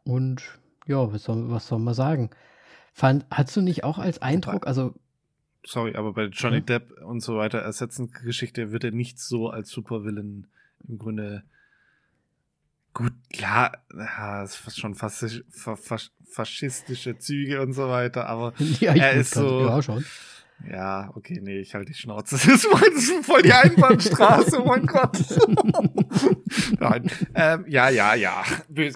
Und ja, was soll, was soll man sagen? Fand, hast du nicht auch als Eindruck, also sorry, aber bei Johnny hm? Depp und so weiter ersetzen Geschichte wird er nicht so als Supervillain im Grunde gut, klar, ja, ist fast schon fast, faschistische Züge und so weiter, aber (laughs) ja, er ist so. Ja, schon. Ja, okay, nee, ich halte die Schnauze. (laughs) Das ist voll die Einbahnstraße, oh mein Gott. (laughs) (laughs) Nein. Ähm, ja, ja, ja.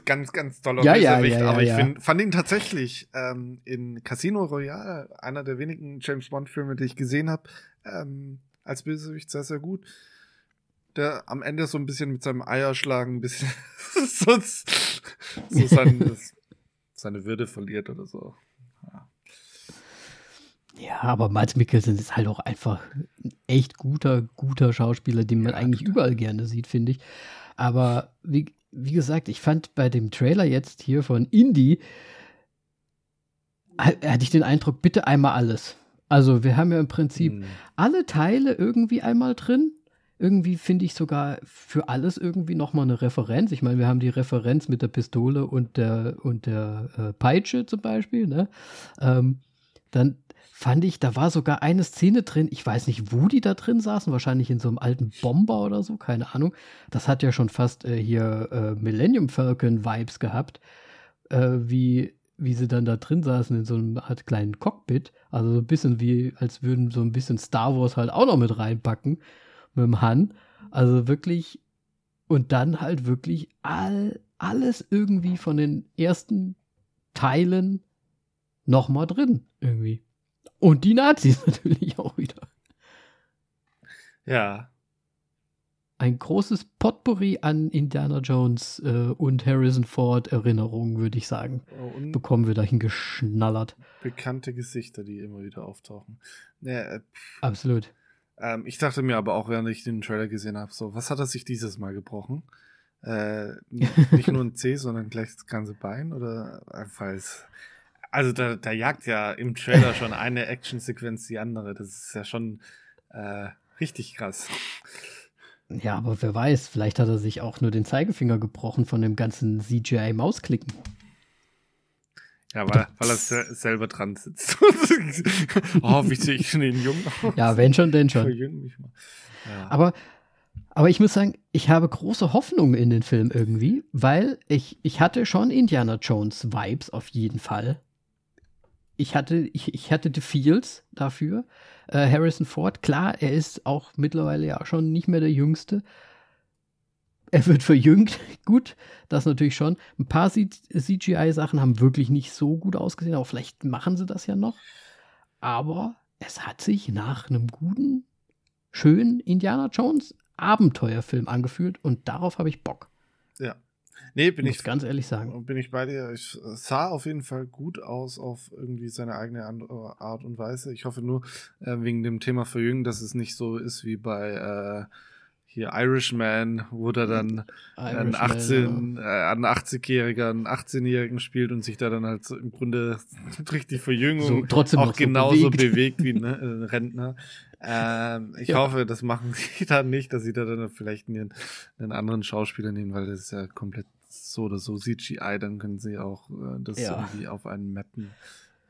Ganz, ganz toller ja, ja, ja, ja, Aber ich find, fand ihn tatsächlich ähm, in Casino Royale, einer der wenigen James Bond-Filme, die ich gesehen habe, ähm, als Bösewicht sehr, sehr gut. Der am Ende so ein bisschen mit seinem Eierschlagen ein bisschen (laughs) so, so sein, (laughs) seine Würde verliert oder so. Ja, aber Mads Mikkelsen ist halt auch einfach ein echt guter, guter Schauspieler, den man ja, eigentlich überall gerne sieht, finde ich. Aber wie, wie gesagt, ich fand bei dem Trailer jetzt hier von Indie, hatte ich den Eindruck, bitte einmal alles. Also wir haben ja im Prinzip hm. alle Teile irgendwie einmal drin. Irgendwie finde ich sogar für alles irgendwie nochmal eine Referenz. Ich meine, wir haben die Referenz mit der Pistole und der, und der äh, Peitsche zum Beispiel. Ne? Ähm, dann fand ich, da war sogar eine Szene drin, ich weiß nicht, wo die da drin saßen, wahrscheinlich in so einem alten Bomber oder so, keine Ahnung. Das hat ja schon fast äh, hier äh, Millennium Falcon Vibes gehabt, äh, wie, wie sie dann da drin saßen in so einem halt kleinen Cockpit. Also so ein bisschen wie, als würden so ein bisschen Star Wars halt auch noch mit reinpacken mit dem Han. Also wirklich, und dann halt wirklich all, alles irgendwie von den ersten Teilen nochmal drin, irgendwie. Und die Nazis (laughs) natürlich auch wieder. Ja. Ein großes Potpourri an Indiana Jones äh, und Harrison Ford Erinnerungen, würde ich sagen. Oh, bekommen wir dahin geschnallert. Bekannte Gesichter, die immer wieder auftauchen. Ja, äh, Absolut. Ähm, ich dachte mir aber auch, während ich den Trailer gesehen habe, so, was hat er sich dieses Mal gebrochen? Äh, (laughs) nicht nur ein C, sondern gleich das ganze Bein oder einfach also da, da jagt ja im Trailer schon eine Actionsequenz die andere. Das ist ja schon äh, richtig krass. Ja, aber wer weiß, vielleicht hat er sich auch nur den Zeigefinger gebrochen von dem ganzen CGI-Mausklicken. Ja, weil, weil er selber dran sitzt. (laughs) oh, wie sehe ich den Jungen aus? Ja, wenn schon, denn schon. Ja. Aber, aber ich muss sagen, ich habe große Hoffnungen in den Film irgendwie, weil ich, ich hatte schon Indiana Jones Vibes auf jeden Fall ich hatte, ich, ich hatte The Feels dafür. Äh, Harrison Ford, klar, er ist auch mittlerweile ja schon nicht mehr der Jüngste. Er wird verjüngt, (laughs) gut, das natürlich schon. Ein paar CGI-Sachen haben wirklich nicht so gut ausgesehen, aber vielleicht machen sie das ja noch. Aber es hat sich nach einem guten, schönen Indiana Jones Abenteuerfilm angefühlt und darauf habe ich Bock. Ja, Nee, bin ich ganz ehrlich sagen. Bin ich bei dir. Ich sah auf jeden Fall gut aus auf irgendwie seine eigene Art und Weise. Ich hoffe nur äh, wegen dem Thema Verjüngen, dass es nicht so ist wie bei äh, hier Irishman, wo der dann ein 18, äh, ein 80-Jähriger einen 18-Jährigen spielt und sich da dann halt so im Grunde (laughs) richtig Verjüngung so, trotzdem auch genauso so bewegt. bewegt. wie ne, ein (laughs) Rentner. Ähm, ich ja. hoffe, das machen (laughs) sie dann nicht, dass sie da dann vielleicht einen, einen anderen Schauspieler nehmen, weil das ist ja komplett so oder so CGI, dann können sie auch äh, das ja. irgendwie auf einen mappen.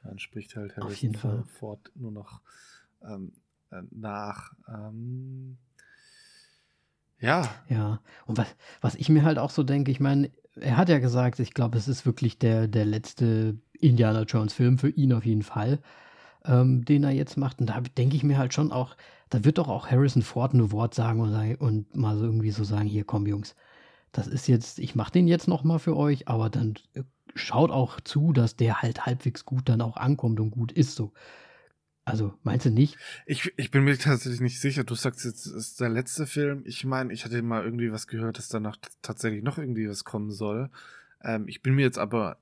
Dann spricht halt Harrison Ford nur noch ähm, äh, nach. Ähm, Ja. Ja. Und was, was ich mir halt auch so denke, ich meine, er hat ja gesagt, ich glaube, es ist wirklich der, der letzte Indiana Jones-Film für ihn auf jeden Fall, ähm, den er jetzt macht. Und da denke ich mir halt schon auch, da wird doch auch Harrison Ford ein Wort sagen und, und mal so irgendwie so sagen, hier komm Jungs, das ist jetzt, ich mache den jetzt noch mal für euch, aber dann äh, schaut auch zu, dass der halt halbwegs gut dann auch ankommt und gut ist so. Also, meinst du nicht? Ich, ich bin mir tatsächlich nicht sicher. Du sagst jetzt, es ist der letzte Film. Ich meine, ich hatte mal irgendwie was gehört, dass danach tatsächlich noch irgendwie was kommen soll. Ähm, ich bin mir jetzt aber.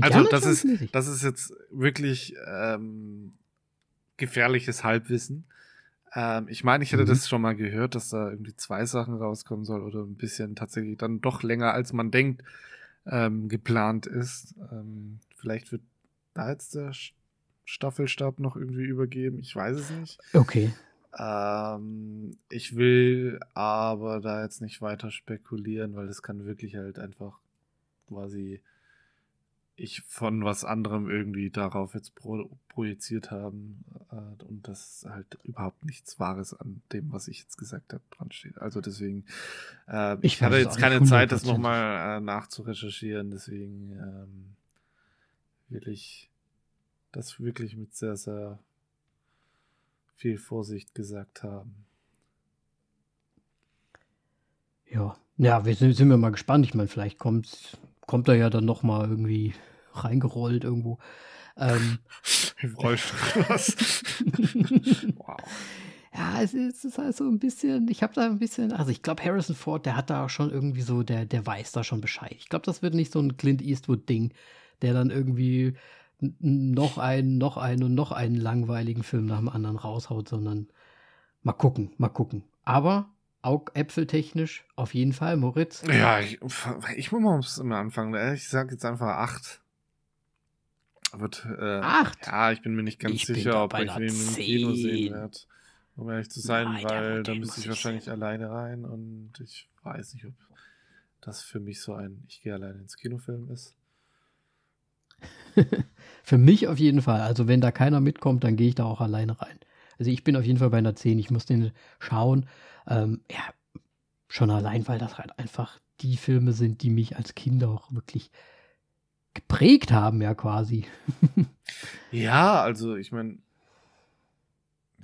Also, das ist, das ist jetzt wirklich ähm, gefährliches Halbwissen. Ähm, ich meine, ich hätte mhm. das schon mal gehört, dass da irgendwie zwei Sachen rauskommen soll oder ein bisschen tatsächlich dann doch länger, als man denkt, ähm, geplant ist. Ähm, vielleicht wird da jetzt der Staffelstab noch irgendwie übergeben. Ich weiß es nicht. Okay. Ähm, ich will aber da jetzt nicht weiter spekulieren, weil das kann wirklich halt einfach quasi ich von was anderem irgendwie darauf jetzt pro projiziert haben äh, und das halt überhaupt nichts Wahres an dem, was ich jetzt gesagt habe, dran steht. Also deswegen, äh, ich, ich hatte jetzt keine Zeit, das nochmal äh, nachzurecherchieren, deswegen ähm, will ich das wirklich mit sehr, sehr viel Vorsicht gesagt haben. Ja, ja, wir sind, sind wir mal gespannt. Ich meine, vielleicht kommt, kommt er ja dann noch mal irgendwie reingerollt irgendwo. Ähm, (laughs) Im (laughs) wow. Ja, es ist, es ist halt so ein bisschen, ich habe da ein bisschen, also ich glaube, Harrison Ford, der hat da schon irgendwie so, der, der weiß da schon Bescheid. Ich glaube, das wird nicht so ein Clint Eastwood-Ding, der dann irgendwie noch einen, noch einen und noch einen langweiligen Film nach dem anderen raushaut, sondern mal gucken, mal gucken. Aber Augäpfeltechnisch auf jeden Fall, Moritz. Ja, ich, ich muss mal immer anfangen. Ich sage jetzt einfach acht. Wird, äh, acht? Ja, ich bin mir nicht ganz ich sicher, ob ich den im Kino sehen werde. Um ehrlich zu sein, Nein, weil da müsste ich wahrscheinlich sehen. alleine rein und ich weiß nicht, ob das für mich so ein Ich gehe alleine ins Kinofilm ist. (laughs) Für mich auf jeden Fall. Also wenn da keiner mitkommt, dann gehe ich da auch alleine rein. Also ich bin auf jeden Fall bei einer 10. Ich muss den schauen. Ähm, ja, schon allein, weil das halt einfach die Filme sind, die mich als Kind auch wirklich geprägt haben, ja quasi. (laughs) ja, also ich meine,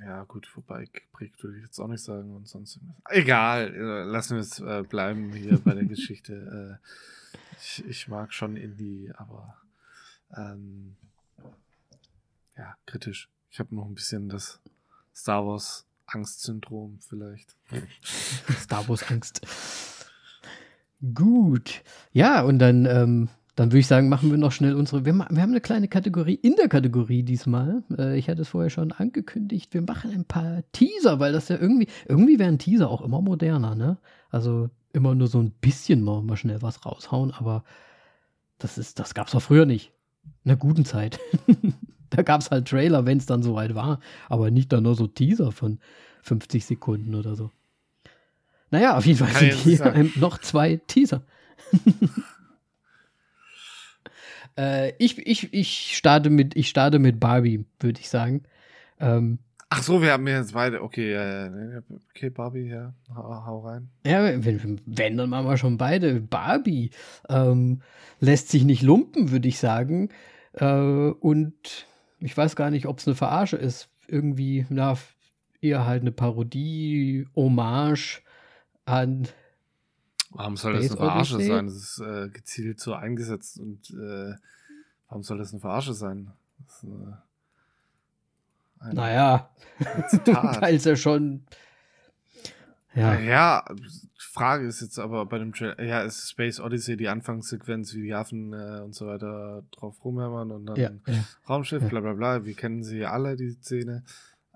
ja gut, vorbei geprägt würde ich jetzt auch nicht sagen und sonst Egal, äh, lassen wir es äh, bleiben hier bei der (laughs) Geschichte. Äh, ich, ich mag schon Indie, aber ähm, ja, kritisch. Ich habe noch ein bisschen das Star Wars Angstsyndrom vielleicht. (laughs) Star Wars Angst. Gut. Ja, und dann, ähm, dann würde ich sagen, machen wir noch schnell unsere. Wir, wir, haben eine kleine Kategorie in der Kategorie diesmal. Äh, ich hatte es vorher schon angekündigt. Wir machen ein paar Teaser, weil das ja irgendwie, irgendwie werden Teaser auch immer moderner, ne? Also immer nur so ein bisschen mal, mal schnell was raushauen, aber das ist, das gab's auch früher nicht einer guten Zeit. (laughs) da gab es halt Trailer, wenn es dann soweit war, aber nicht dann nur so Teaser von 50 Sekunden oder so. Naja, auf jeden Fall Kann sind hier noch zwei Teaser. (laughs) äh, ich, ich, ich, starte mit, ich starte mit Barbie, würde ich sagen. Ähm, Ach so, wir haben jetzt beide. Okay, äh, okay, Barbie, ja, hau, hau, rein. Ja, wenn, wenn, dann machen wir schon beide. Barbie ähm, lässt sich nicht lumpen, würde ich sagen. Äh, und ich weiß gar nicht, ob es eine Verarsche ist. Irgendwie, na, eher halt eine Parodie, Hommage an. Warum soll Space das eine Verarsche Odyssey? sein? Das ist äh, gezielt so eingesetzt und äh, warum soll das eine Verarsche sein? Das ist, äh, ein, naja, (laughs) weil es ja schon. Ja. ja, die Frage ist jetzt aber bei dem Trailer, ja, ist Space Odyssey die Anfangssequenz, wie die Affen äh, und so weiter drauf rumhämmern und dann ja, ja. Raumschiff, ja. bla bla bla. Wir kennen sie alle, die Szene.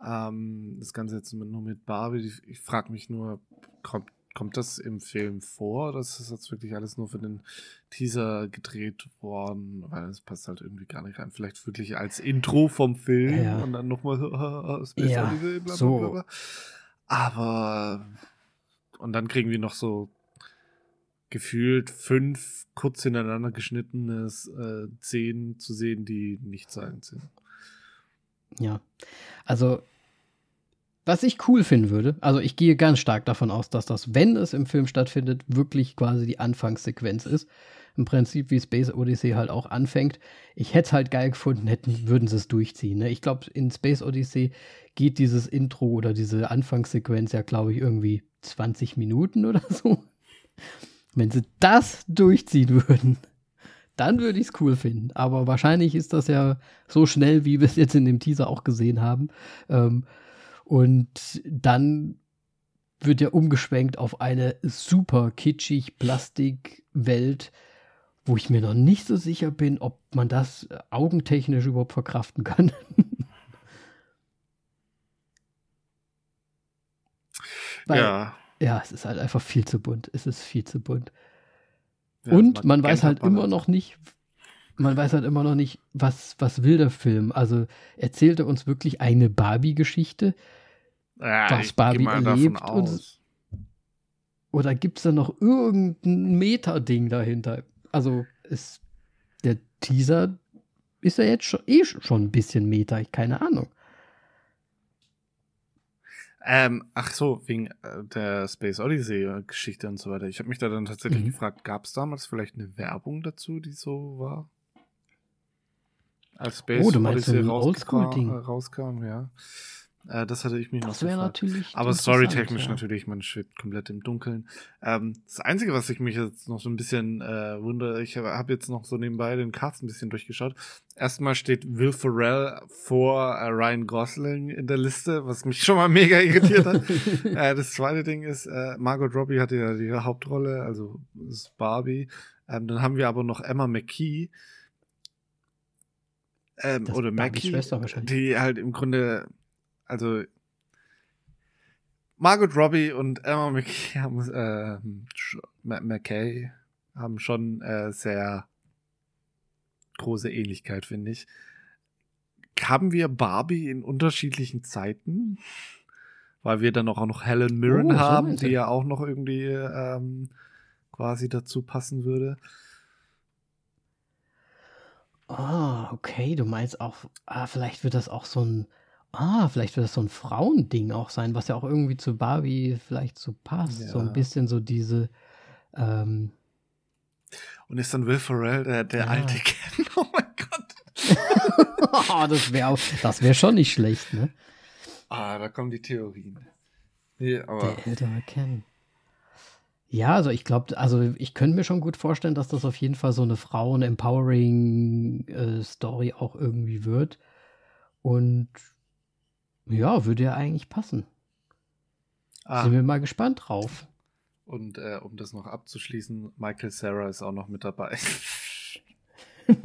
Ähm, das Ganze jetzt nur mit Barbie. Ich frage mich nur, kommt Kommt das im Film vor? Das ist jetzt wirklich alles nur für den Teaser gedreht worden, weil es passt halt irgendwie gar nicht rein. Vielleicht wirklich als Intro vom Film ja. und dann nochmal so, Space ja, Odyssey, bla, so. bla, bla, Aber und dann kriegen wir noch so gefühlt fünf kurz hintereinander geschnittene äh, Szenen zu sehen, die nicht sein sind. Ja, also was ich cool finden würde, also ich gehe ganz stark davon aus, dass das, wenn es im Film stattfindet, wirklich quasi die Anfangssequenz ist. Im Prinzip wie Space Odyssey halt auch anfängt. Ich hätte es halt geil gefunden, hätten, würden sie es durchziehen. Ne? Ich glaube, in Space Odyssey geht dieses Intro oder diese Anfangssequenz ja, glaube ich, irgendwie 20 Minuten oder (laughs) so. Wenn sie das durchziehen würden, dann würde ich es cool finden. Aber wahrscheinlich ist das ja so schnell, wie wir es jetzt in dem Teaser auch gesehen haben. Ähm, und dann wird ja umgeschwenkt auf eine super kitschig Plastikwelt, wo ich mir noch nicht so sicher bin, ob man das augentechnisch überhaupt verkraften kann. (laughs) Weil, ja. Ja, es ist halt einfach viel zu bunt. Es ist viel zu bunt. Ja, und man, man weiß halt immer noch nicht, man weiß halt immer noch nicht, was, was will der Film. Also erzählt er uns wirklich eine Barbie-Geschichte, ja, was Barbie erlebt und, oder gibt es da noch irgendein Meta-Ding dahinter? Also ist der Teaser ist ja jetzt schon, eh schon ein bisschen Meta, keine Ahnung. Ähm, ach so, wegen äh, der Space Odyssey-Geschichte und so weiter. Ich habe mich da dann tatsächlich mhm. gefragt, gab es damals vielleicht eine Werbung dazu, die so war? Als Space oh, Odyssey rauskam, rauskam, ja. Äh, das hatte ich mich das noch gefragt. natürlich Aber storytechnisch ja. natürlich, man schwebt komplett im Dunkeln. Ähm, das Einzige, was ich mich jetzt noch so ein bisschen äh, wundere, ich habe jetzt noch so nebenbei den Cast ein bisschen durchgeschaut. Erstmal steht Will Ferrell vor äh, Ryan Gosling in der Liste, was mich schon mal mega irritiert hat. (laughs) äh, das zweite Ding ist, äh, Margot Robbie hatte ja die Hauptrolle, also ist Barbie. Ähm, dann haben wir aber noch Emma McKee. Ähm, oder Mackie, die halt im Grunde also Margot Robbie und Emma McKay (laughs) haben, äh, McKay haben schon äh, sehr große Ähnlichkeit, finde ich. Haben wir Barbie in unterschiedlichen Zeiten? Weil wir dann auch noch Helen Mirren oh, haben, die ja auch noch irgendwie ähm, quasi dazu passen würde. Ah, okay, du meinst auch, ah, vielleicht wird das auch so ein Ah, vielleicht wird das so ein Frauending auch sein, was ja auch irgendwie zu Barbie vielleicht so passt. Ja. So ein bisschen so diese. Ähm, und ist dann Will Ferrell der, der ja. alte Ken? (laughs) Oh mein Gott. oh, (laughs) das wäre das wär schon nicht schlecht, ne? Ah, da kommen die Theorien. Nee, aber der ältere Ken. Ja, also ich glaube, also ich könnte mir schon gut vorstellen, dass das auf jeden Fall so eine Frauen-Empowering-Story äh, auch irgendwie wird. Und ja, würde ja eigentlich passen. Ah. Sind wir mal gespannt drauf. Und äh, um das noch abzuschließen, Michael Sarah ist auch noch mit dabei. (laughs)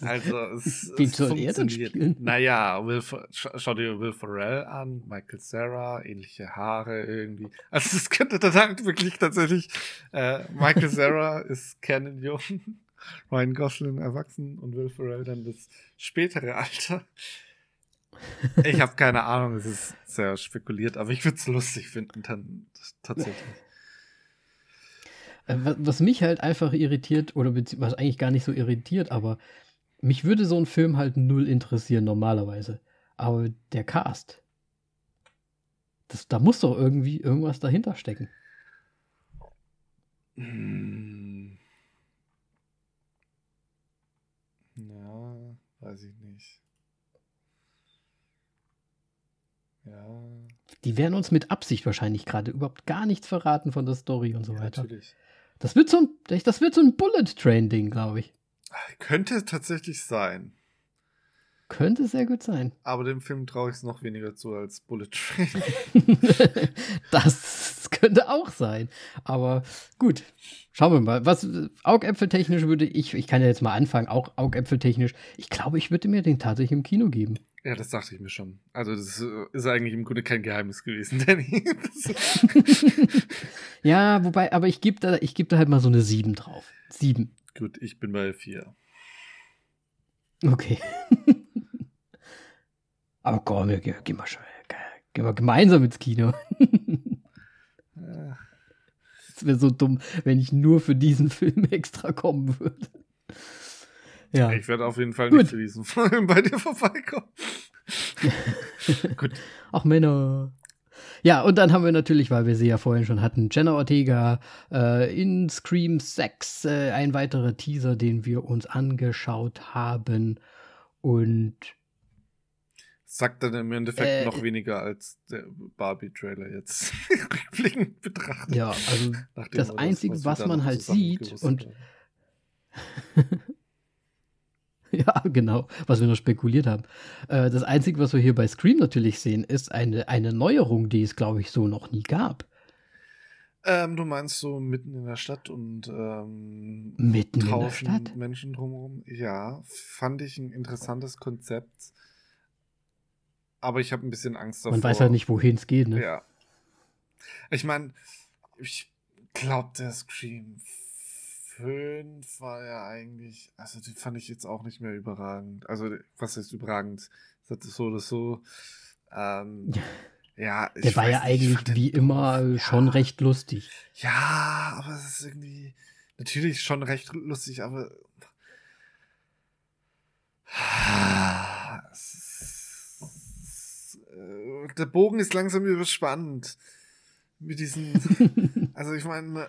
also es, (laughs) Wie es soll er denn spielen? Naja, Will, schau, schau dir Will Ferrell an, Michael Sarah, ähnliche Haare irgendwie. Also es könnte dann wirklich tatsächlich äh, Michael Sarah (laughs) ist Canon jung, (laughs) Ryan Gosling erwachsen und Will Ferrell dann das spätere Alter. Ich habe keine Ahnung, es ist sehr spekuliert, aber ich würde es lustig finden, dann tatsächlich. Äh, was mich halt einfach irritiert, oder was eigentlich gar nicht so irritiert, aber mich würde so ein Film halt null interessieren normalerweise. Aber der Cast, das, da muss doch irgendwie irgendwas dahinter stecken. Hm. Ja, weiß ich nicht. Ja. Die werden uns mit Absicht wahrscheinlich gerade überhaupt gar nichts verraten von der Story und so ja, weiter. Natürlich. Das wird so ein, das wird so ein Bullet Train Ding, glaube ich. Könnte tatsächlich sein. Könnte sehr gut sein. Aber dem Film traue ich es noch weniger zu als Bullet Train. (laughs) das könnte auch sein. Aber gut, schauen wir mal. Was Augäpfeltechnisch würde ich, ich kann ja jetzt mal anfangen, auch Augäpfeltechnisch, ich glaube, ich würde mir den tatsächlich im Kino geben. Ja, das dachte ich mir schon. Also, das ist eigentlich im Grunde kein Geheimnis gewesen, (laughs) Danny. (laughs) ja, wobei, aber ich gebe da, geb da halt mal so eine 7 drauf. 7. Gut, ich bin bei 4. Okay. (laughs) aber komm, wir, gehen wir schon. Gehen wir gemeinsam ins Kino. Es wäre so dumm, wenn ich nur für diesen Film (laughs) extra kommen würde. Ja. Ich werde auf jeden Fall Gut. nicht zu diesem Film bei dir vorbeikommen. (laughs) Gut. Ach Männer. Ja, und dann haben wir natürlich, weil wir sie ja vorhin schon hatten, Jenna Ortega äh, in Scream 6, äh, ein weiterer Teaser, den wir uns angeschaut haben. Und sagt dann im Endeffekt äh, noch weniger als der Barbie-Trailer jetzt (laughs) rückblickend betrachtet. Ja, also das Einzige, das, was, was man halt sieht und (laughs) (laughs) ja, genau, was wir noch spekuliert haben. Äh, das Einzige, was wir hier bei Scream natürlich sehen, ist eine, eine Neuerung, die es, glaube ich, so noch nie gab. Ähm, du meinst so mitten in der Stadt und ähm, mitten in der Stadt? Menschen drumherum? Ja, fand ich ein interessantes Konzept. Aber ich habe ein bisschen Angst davor. Man weiß halt nicht, wohin es geht, ne? Ja. Ich meine, ich glaube, der Scream 5 war ja eigentlich, also den fand ich jetzt auch nicht mehr überragend. Also, was heißt überragend? Das ist so oder so. Ähm, (laughs) ja, der war ja eigentlich wie immer ja. schon recht lustig. Ja, aber es ist irgendwie natürlich schon recht lustig, aber (sighs) äh, der Bogen ist langsam überspannt mit diesen, (laughs) also ich meine,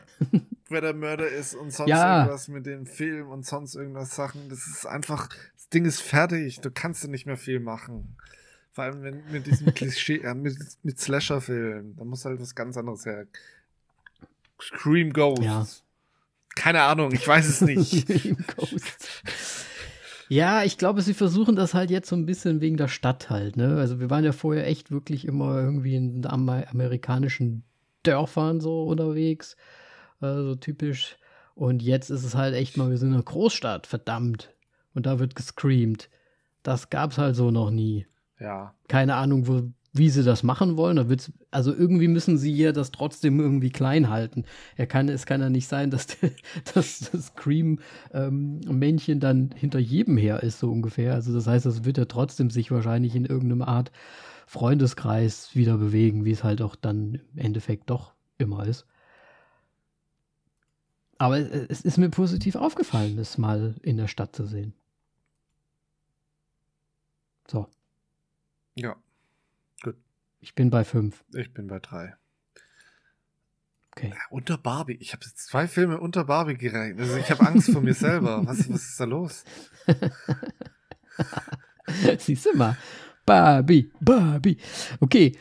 wer der Mörder ist und sonst ja. irgendwas mit dem Film und sonst irgendwas Sachen. Das ist einfach, das Ding ist fertig. Du kannst ja nicht mehr viel machen. Vor allem wenn, mit diesem (laughs) Klischee, äh, mit, mit Slasher-Filmen. Da muss halt was ganz anderes her. Scream Ghost. Ja. Keine Ahnung, ich weiß es nicht. (laughs) Ja, ich glaube, sie versuchen das halt jetzt so ein bisschen wegen der Stadt halt, ne? Also wir waren ja vorher echt wirklich immer irgendwie in amerikanischen Dörfern so unterwegs äh, so typisch. Und jetzt ist es halt echt mal, wir sind in einer Großstadt, verdammt. Und da wird gescreamt. Das gab's halt so noch nie. Ja. Keine Ahnung, wo, wie sie das machen wollen. Da wird's, also irgendwie müssen sie ja das trotzdem irgendwie klein halten. Er kann, es kann ja nicht sein, (laughs) dass, der, dass das Scream-Männchen ähm, dann hinter jedem her ist, so ungefähr. Also das heißt, das wird ja trotzdem sich wahrscheinlich in irgendeiner Art Freundeskreis wieder bewegen, wie es halt auch dann im Endeffekt doch immer ist. Aber es ist mir positiv aufgefallen, es mal in der Stadt zu sehen. So. Ja. Gut. Ich bin bei fünf. Ich bin bei drei. Okay. Ja, unter Barbie. Ich habe jetzt zwei Filme unter Barbie gerechnet. Also ich habe Angst vor mir selber. Was, was ist da los? Siehst du mal. Barbie, Barbie. Okay.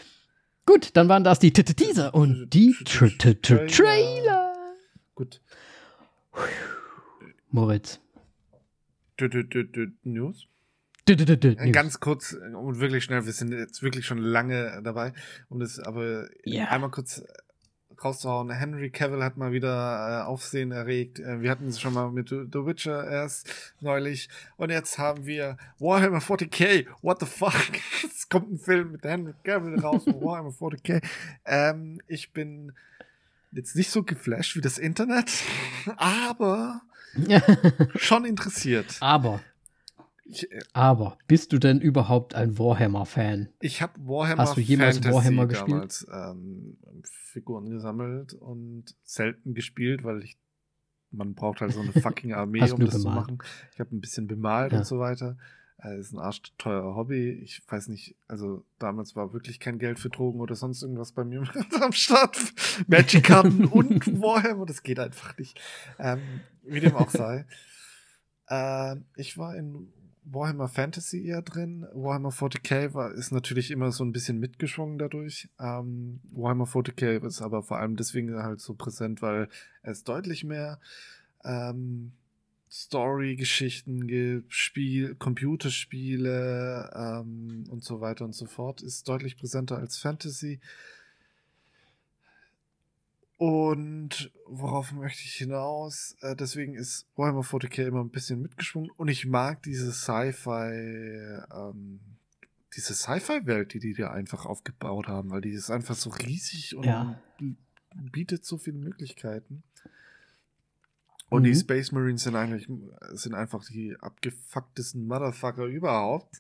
Gut, dann waren das die Teaser und die Trailer. Gut. Moritz. News? Ganz kurz und wirklich schnell, wir sind jetzt wirklich schon lange dabei, um das aber ja. einmal kurz rauszuhauen. Henry Cavill hat mal wieder äh, Aufsehen erregt. Äh, wir hatten es schon mal mit The Witcher erst neulich. Und jetzt haben wir Warhammer 40k. What the fuck? (laughs) es kommt ein Film mit Henry Cavill raus. Warhammer 40k. Ähm, ich bin jetzt nicht so geflasht wie das Internet, (laughs) aber (laughs) schon interessiert. Aber. Ich, äh, aber bist du denn überhaupt ein Warhammer-Fan? Ich habe Warhammer Hast du jemals Fantasy Warhammer gespielt? damals ähm, Figuren gesammelt und selten gespielt, weil ich man braucht halt so eine (laughs) fucking Armee, um das bemalt? zu machen. Ich habe ein bisschen bemalt ja. und so weiter. Äh, ist ein arschteuer Hobby. Ich weiß nicht, also damals war wirklich kein Geld für Drogen oder sonst irgendwas bei mir (laughs) am Start. Magic-Karten (laughs) und Warhammer, das geht einfach nicht. Ähm, wie dem auch sei. (laughs) Äh, ich war in Warhammer Fantasy eher drin. Warhammer 40k war, ist natürlich immer so ein bisschen mitgeschwungen dadurch. Ähm, Warhammer 40k ist aber vor allem deswegen halt so präsent, weil es deutlich mehr ähm, Story-Geschichten gibt, Spiel, Computerspiele ähm, und so weiter und so fort, ist deutlich präsenter als Fantasy. Und worauf möchte ich hinaus? Äh, deswegen ist Warhammer 40k immer ein bisschen mitgeschwungen und ich mag diese Sci-Fi, ähm, diese Sci-Fi-Welt, die die da einfach aufgebaut haben, weil die ist einfach so riesig und ja. bietet so viele Möglichkeiten. Und mhm. die Space Marines sind eigentlich sind einfach die abgefucktesten Motherfucker überhaupt.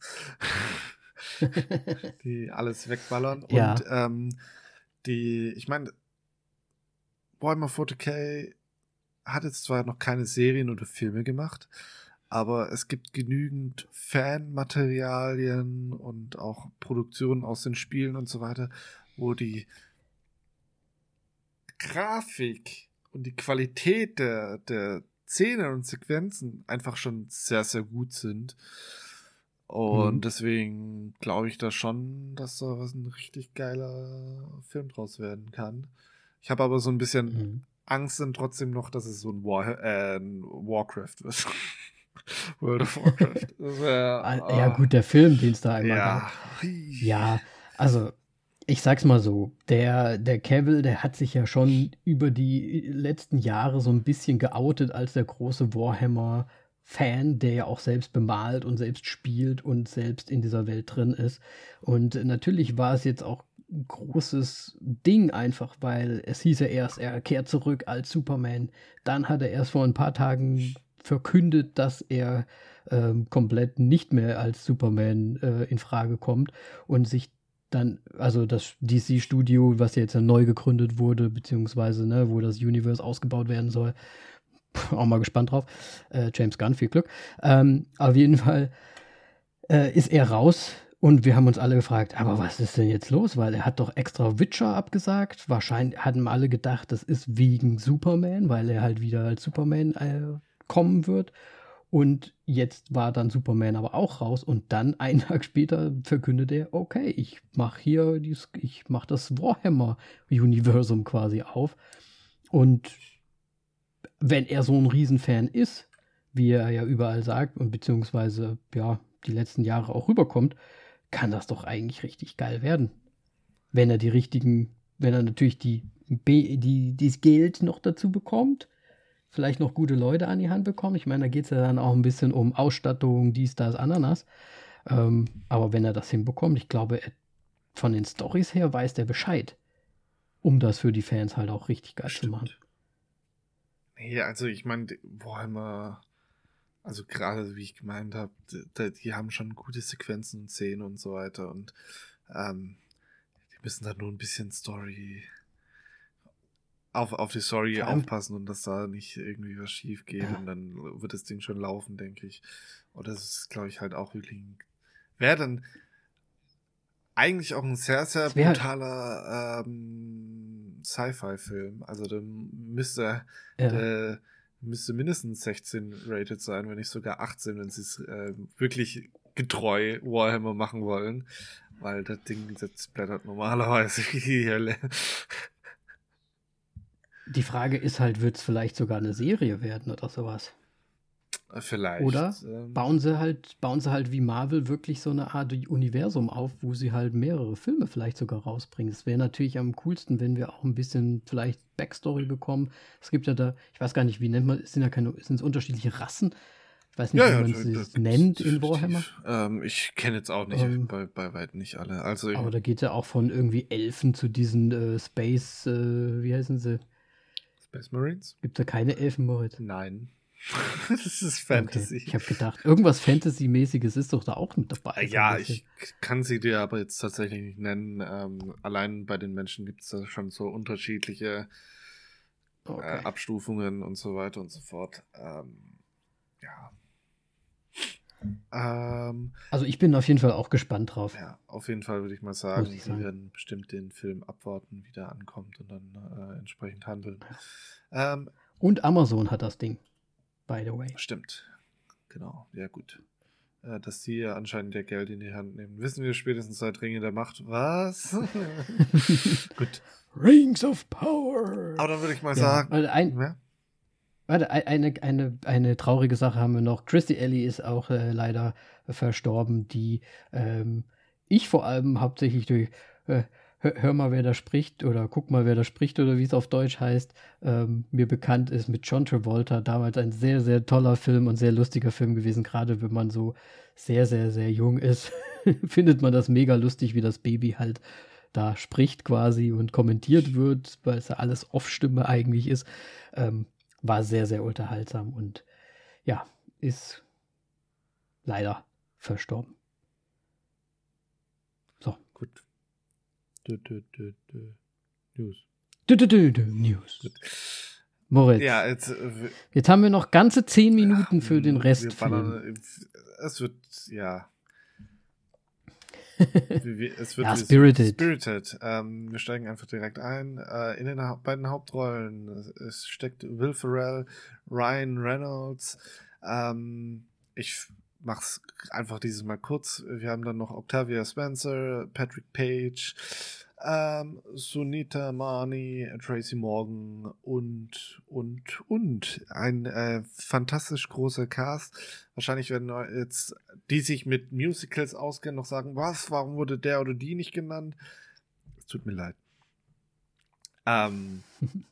(laughs) die alles wegballern. Ja. Und ähm, die, ich meine, Warhammer 40k hat jetzt zwar noch keine Serien oder Filme gemacht, aber es gibt genügend Fanmaterialien und auch Produktionen aus den Spielen und so weiter, wo die Grafik und die Qualität der, der Szenen und Sequenzen einfach schon sehr, sehr gut sind. Und mhm. deswegen glaube ich da schon, dass da was ein richtig geiler Film draus werden kann. Ich habe aber so ein bisschen mhm. Angst dann trotzdem noch, dass es so ein, War, äh, ein Warcraft wird. (laughs) World of Warcraft. Wär, oh. (laughs) Ja, gut, der Film, den es da einmal ja. gab. Ja, also ich sag's mal so, der, der Cavill, der hat sich ja schon über die letzten Jahre so ein bisschen geoutet als der große Warhammer-Fan, der ja auch selbst bemalt und selbst spielt und selbst in dieser Welt drin ist. Und natürlich war es jetzt auch ein großes Ding einfach, weil es hieß ja erst, er kehrt zurück als Superman. Dann hat er erst vor ein paar Tagen verkündet, dass er ähm, komplett nicht mehr als Superman äh, in Frage kommt und sich dann, also das DC-Studio, was jetzt neu gegründet wurde, beziehungsweise, ne, wo das Universe ausgebaut werden soll, auch mal gespannt drauf. Äh, James Gunn, viel Glück. Ähm, auf jeden Fall äh, ist er raus und wir haben uns alle gefragt, aber was ist denn jetzt los? Weil er hat doch extra Witcher abgesagt. Wahrscheinlich hatten alle gedacht, das ist wegen Superman, weil er halt wieder als Superman äh, kommen wird. Und jetzt war dann Superman aber auch raus und dann (laughs) einen Tag später verkündet er, okay, ich mache hier dies, ich mache das Warhammer-Universum quasi auf. Und wenn er so ein Riesenfan ist, wie er ja überall sagt und beziehungsweise ja die letzten Jahre auch rüberkommt, kann das doch eigentlich richtig geil werden. Wenn er die richtigen, wenn er natürlich die, die, das Geld noch dazu bekommt vielleicht noch gute Leute an die Hand bekommen. Ich meine, da geht es ja dann auch ein bisschen um Ausstattung, dies, das, Ananas. Ähm, aber wenn er das hinbekommt, ich glaube, er, von den Stories her weiß der Bescheid, um das für die Fans halt auch richtig geil Stimmt. zu machen. Nee, also ich meine, Warhammer, also gerade wie ich gemeint habe, die, die, haben schon gute Sequenzen und Szenen und so weiter und ähm, die müssen da nur ein bisschen Story auf, auf die Story ja. aufpassen und dass da nicht irgendwie was schief geht ja. und dann wird das Ding schon laufen, denke ich. Und das ist, glaube ich, halt auch wirklich wäre dann eigentlich auch ein sehr, sehr brutaler ähm, Sci-Fi-Film. Also dann müsste, ja. äh, müsste mindestens 16 rated sein, wenn nicht sogar 18, wenn sie es äh, wirklich getreu Warhammer machen wollen. Weil das Ding das blättert normalerweise (laughs) hier die Frage ist halt, wird es vielleicht sogar eine Serie werden oder sowas? Vielleicht. Oder ähm, bauen sie halt, bauen sie halt wie Marvel wirklich so eine Art Universum auf, wo sie halt mehrere Filme vielleicht sogar rausbringen. Es wäre natürlich am coolsten, wenn wir auch ein bisschen vielleicht Backstory bekommen. Es gibt ja da, ich weiß gar nicht, wie nennt man, sind ja keine, sind es unterschiedliche Rassen? Ich weiß nicht, ja, wie man ja, sie nennt in Warhammer. Ähm, ich kenne jetzt auch nicht, ähm, bei, bei weitem nicht alle. Also aber da geht ja auch von irgendwie Elfen zu diesen äh, Space, äh, wie heißen sie? Space Marines? Gibt da keine Elfenmord? Nein. (laughs) das ist Fantasy. Okay. Ich habe gedacht, irgendwas Fantasy-mäßiges ist doch da auch mit dabei. Ja, ich kann sie dir aber jetzt tatsächlich nicht nennen. Ähm, allein bei den Menschen gibt es da schon so unterschiedliche äh, okay. äh, Abstufungen und so weiter und so fort. Ähm, ja. Ähm, also ich bin auf jeden Fall auch gespannt drauf. Ja, auf jeden Fall würde ich mal sagen, ich sagen. wir werden bestimmt den Film abwarten, wie der ankommt und dann äh, entsprechend handeln. Ähm, und Amazon hat das Ding, by the way. Stimmt, genau, ja gut. Äh, dass die ja anscheinend der Geld in die Hand nehmen, wissen wir spätestens seit Ringe der Macht. Was? (laughs) gut. Rings of Power. Aber dann würde ich mal ja, sagen. Ein, ja? Warte, eine, eine, eine traurige Sache haben wir noch. Christy Ellie ist auch äh, leider verstorben, die ähm, ich vor allem hauptsächlich durch äh, Hör mal, wer da spricht oder guck mal, wer da spricht oder wie es auf Deutsch heißt, ähm, mir bekannt ist mit John Travolta. Damals ein sehr, sehr toller Film und sehr lustiger Film gewesen, gerade wenn man so sehr, sehr, sehr jung ist. (laughs) findet man das mega lustig, wie das Baby halt da spricht quasi und kommentiert wird, weil es ja alles Off-Stimme eigentlich ist. Ähm, war sehr, sehr unterhaltsam und ja, ist leider verstorben. So. Gut. Du, du, du, News. News. Moritz. Ja, jetzt, äh, jetzt haben wir noch ganze zehn Minuten für den Rest. es wird, ja. Es wird ja, Spirited. Spirited. Ähm, wir steigen einfach direkt ein. Äh, in den ha beiden Hauptrollen es steckt Will Ferrell, Ryan Reynolds. Ähm, ich mach's einfach dieses Mal kurz. Wir haben dann noch Octavia Spencer, Patrick Page, ähm, Sunita Mani, Tracy Morgan und, und, und. Ein äh, fantastisch großer Cast. Wahrscheinlich werden jetzt die sich mit Musicals auskennen, noch sagen, was, warum wurde der oder die nicht genannt? Es tut mir leid. Ähm, (laughs)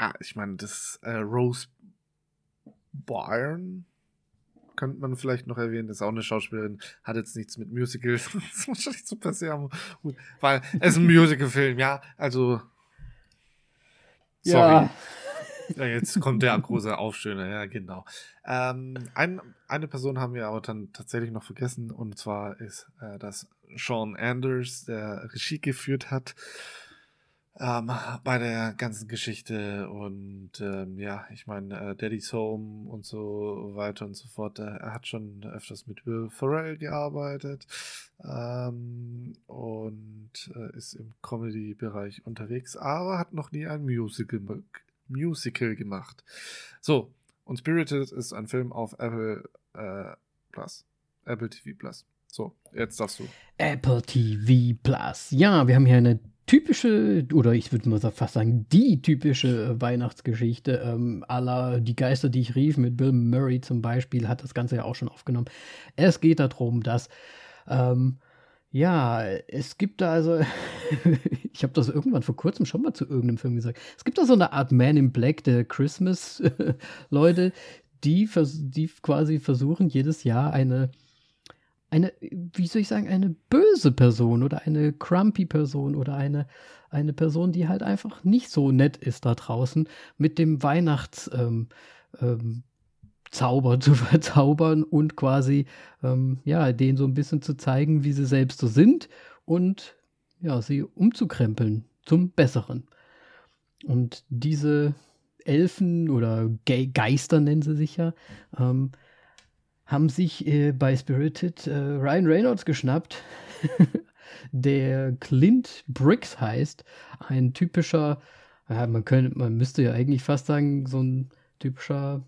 ja, ich meine, das äh, Rose Byrne könnte man vielleicht noch erwähnen, ist auch eine Schauspielerin, hat jetzt nichts mit Musicals. das (laughs) ist wahrscheinlich super sehr gut, weil es ist ein Musical-Film, ja, also. Sorry. Ja. ja. Jetzt kommt der große Aufstöhner, ja, genau. Ähm, ein, eine Person haben wir aber dann tatsächlich noch vergessen, und zwar ist äh, das Sean Anders, der Regie geführt hat ähm, bei der ganzen Geschichte und ähm, ja, ich meine, äh, Daddy's Home und so weiter und so fort. Er hat schon öfters mit Will Ferrell gearbeitet ähm, und äh, ist im Comedy-Bereich unterwegs, aber hat noch nie ein Musical, Musical gemacht. So, und Spirited ist ein Film auf Apple äh, Plus, Apple TV Plus. So, jetzt darfst du. Apple TV Plus. Ja, wir haben hier eine typische, oder ich würde mal fast sagen, die typische Weihnachtsgeschichte ähm, aller Die Geister, die ich rief, mit Bill Murray zum Beispiel, hat das Ganze ja auch schon aufgenommen. Es geht darum, dass, ähm, ja, es gibt da also, (laughs) ich habe das irgendwann vor kurzem schon mal zu irgendeinem Film gesagt, es gibt da so eine Art Man in Black der Christmas-Leute, (laughs) die, die quasi versuchen, jedes Jahr eine eine, wie soll ich sagen, eine böse Person oder eine crumpy Person oder eine, eine Person, die halt einfach nicht so nett ist da draußen, mit dem Weihnachtszauber ähm, ähm, (laughs) zu verzaubern und quasi, ähm, ja, denen so ein bisschen zu zeigen, wie sie selbst so sind und ja, sie umzukrempeln zum Besseren. Und diese Elfen oder Ge Geister nennen sie sich ja, ähm, haben sich äh, bei Spirited äh, Ryan Reynolds geschnappt, (laughs) der Clint Briggs heißt. Ein typischer, ja, man, könnte, man müsste ja eigentlich fast sagen, so ein typischer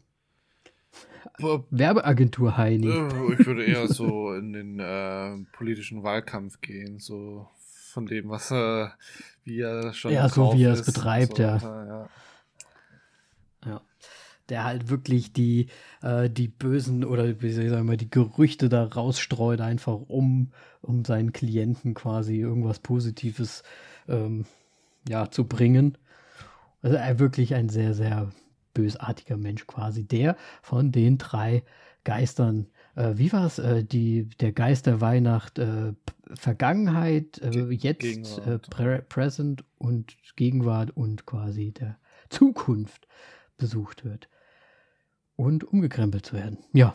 Werbeagentur-Heini. Ich würde eher so in den äh, politischen Wahlkampf gehen, so von dem, was äh, wie er schon Ja, so wie er es betreibt, so, ja. ja der halt wirklich die, äh, die bösen oder wie soll ich sagen, die Gerüchte da rausstreut, einfach um, um seinen Klienten quasi irgendwas Positives ähm, ja, zu bringen. Also er wirklich ein sehr, sehr bösartiger Mensch quasi, der von den drei Geistern, äh, wie war es, äh, die, der Geist der Weihnacht, äh, Vergangenheit, äh, jetzt, äh, Pre Present und Gegenwart und quasi der Zukunft besucht wird und umgekrempelt zu werden. Ja.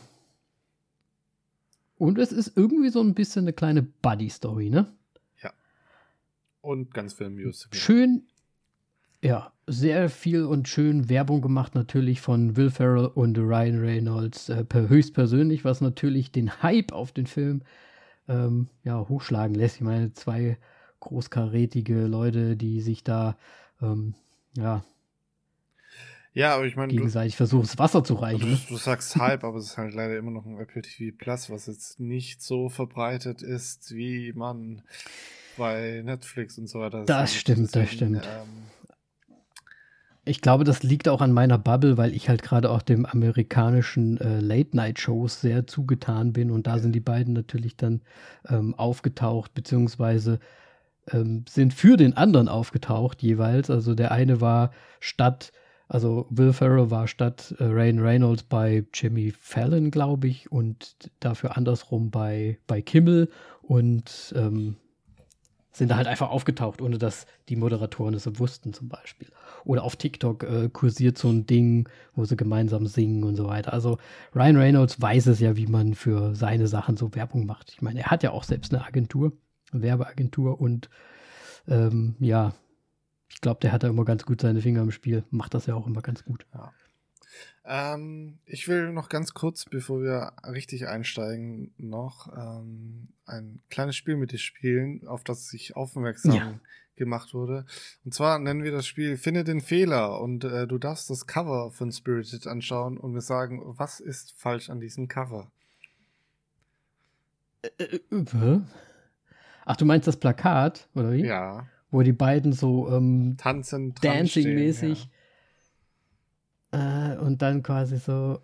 Und es ist irgendwie so ein bisschen eine kleine Buddy-Story, ne? Ja. Und ganz viel Musical. Schön, ja, sehr viel und schön Werbung gemacht natürlich von Will Ferrell und Ryan Reynolds äh, höchstpersönlich, was natürlich den Hype auf den Film ähm, ja, hochschlagen lässt. Ich meine, zwei großkarätige Leute, die sich da ähm, ja, ja, aber ich meine. Gegenseitig versuchen, das Wasser zu reichen. Du, du, sagst Hype, aber es ist halt leider immer noch ein Apple TV Plus, was jetzt nicht so verbreitet ist, wie man bei Netflix und so weiter. Das stimmt, deswegen, das stimmt. Ähm, ich glaube, das liegt auch an meiner Bubble, weil ich halt gerade auch dem amerikanischen äh, Late-Night-Shows sehr zugetan bin und da sind die beiden natürlich dann ähm, aufgetaucht, beziehungsweise ähm, sind für den anderen aufgetaucht jeweils. Also der eine war statt also Will Ferrell war statt äh, Ryan Reynolds bei Jimmy Fallon, glaube ich, und dafür andersrum bei, bei Kimmel und ähm, sind da halt einfach aufgetaucht, ohne dass die Moderatoren es so wussten zum Beispiel. Oder auf TikTok äh, kursiert so ein Ding, wo sie gemeinsam singen und so weiter. Also Ryan Reynolds weiß es ja, wie man für seine Sachen so Werbung macht. Ich meine, er hat ja auch selbst eine Agentur, eine Werbeagentur und ähm, ja, ich glaube, der hat da immer ganz gut seine Finger im Spiel. Macht das ja auch immer ganz gut. Ja. Ähm, ich will noch ganz kurz, bevor wir richtig einsteigen, noch ähm, ein kleines Spiel mit dir spielen, auf das ich aufmerksam ja. gemacht wurde. Und zwar nennen wir das Spiel Finde den Fehler und äh, du darfst das Cover von Spirited anschauen und mir sagen, was ist falsch an diesem Cover? Äh, äh, Ach, du meinst das Plakat, oder wie? Ja. Wo die beiden so ähm, tanzen, dancing-mäßig ja äh, und dann quasi so.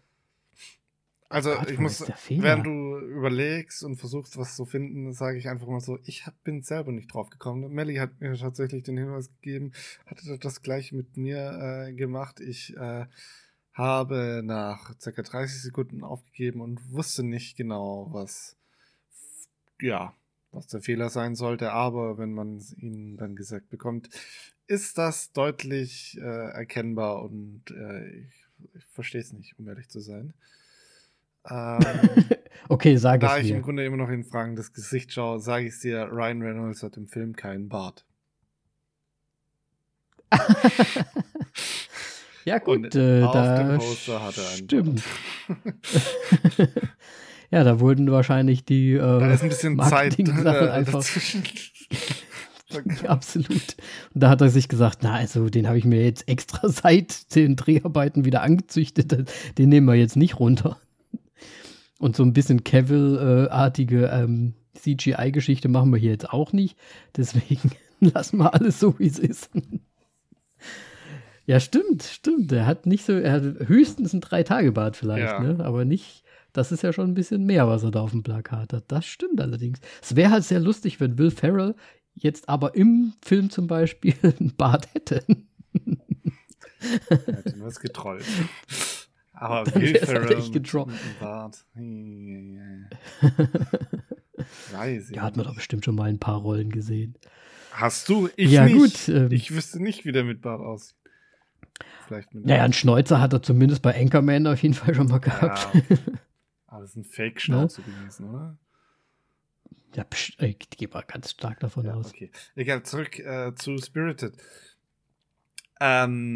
Also Gott, ich muss, während du überlegst und versuchst, was zu finden, sage ich einfach mal so, ich hab, bin selber nicht drauf gekommen. Melly hat mir tatsächlich den Hinweis gegeben, hatte das gleich mit mir äh, gemacht. Ich äh, habe nach circa 30 Sekunden aufgegeben und wusste nicht genau, was ja, was der Fehler sein sollte, aber wenn man ihn dann gesagt bekommt, ist das deutlich äh, erkennbar und äh, ich, ich verstehe es nicht, um ehrlich zu sein. Ähm, (laughs) okay, sage es Da ich im Grunde immer noch in Fragen das Gesicht schaue, sage ich dir, Ryan Reynolds hat im Film keinen Bart. (laughs) ja gut, äh, auf da dem Poster hat er einen stimmt. (laughs) ja, da wurden wahrscheinlich die äh, da ist ein bisschen Zeit äh, einfach. (laughs) Absolut. Und da hat er sich gesagt, na, also den habe ich mir jetzt extra (laughs) seit den Dreharbeiten wieder angezüchtet. Den nehmen wir jetzt nicht runter. Und so ein bisschen Cavill-artige ähm, CGI-Geschichte machen wir hier jetzt auch nicht. Deswegen (laughs) lassen wir alles so, wie es ist. ja, stimmt, stimmt. Er hat nicht so, er hat höchstens ein Drei-Tage-Bad vielleicht, ja. ne? aber nicht. Das ist ja schon ein bisschen mehr, was er da auf dem Plakat hat. Das stimmt allerdings. Es wäre halt sehr lustig, wenn Will Ferrell jetzt aber im Film zum Beispiel (laughs) ein Bart hätte. Er hat was getrollt. Aber Dann Will Ferrell halt getrollt. Bart. (laughs) Weiß. Da hat man doch bestimmt schon mal ein paar Rollen gesehen. Hast du? Ich ja, nicht. gut. Ähm, ich wüsste nicht, wie der mit Bart aussieht. Vielleicht mit naja, einen Schnäuzer hat er zumindest bei Anchorman auf jeden Fall schon mal gehabt. Ja. (laughs) Aber das ist ein Fake-Schnauze ja? gewesen, oder? Ja, ich gehe mal ganz stark davon ja, aus. Okay. Egal, zurück äh, zu Spirited. Ähm,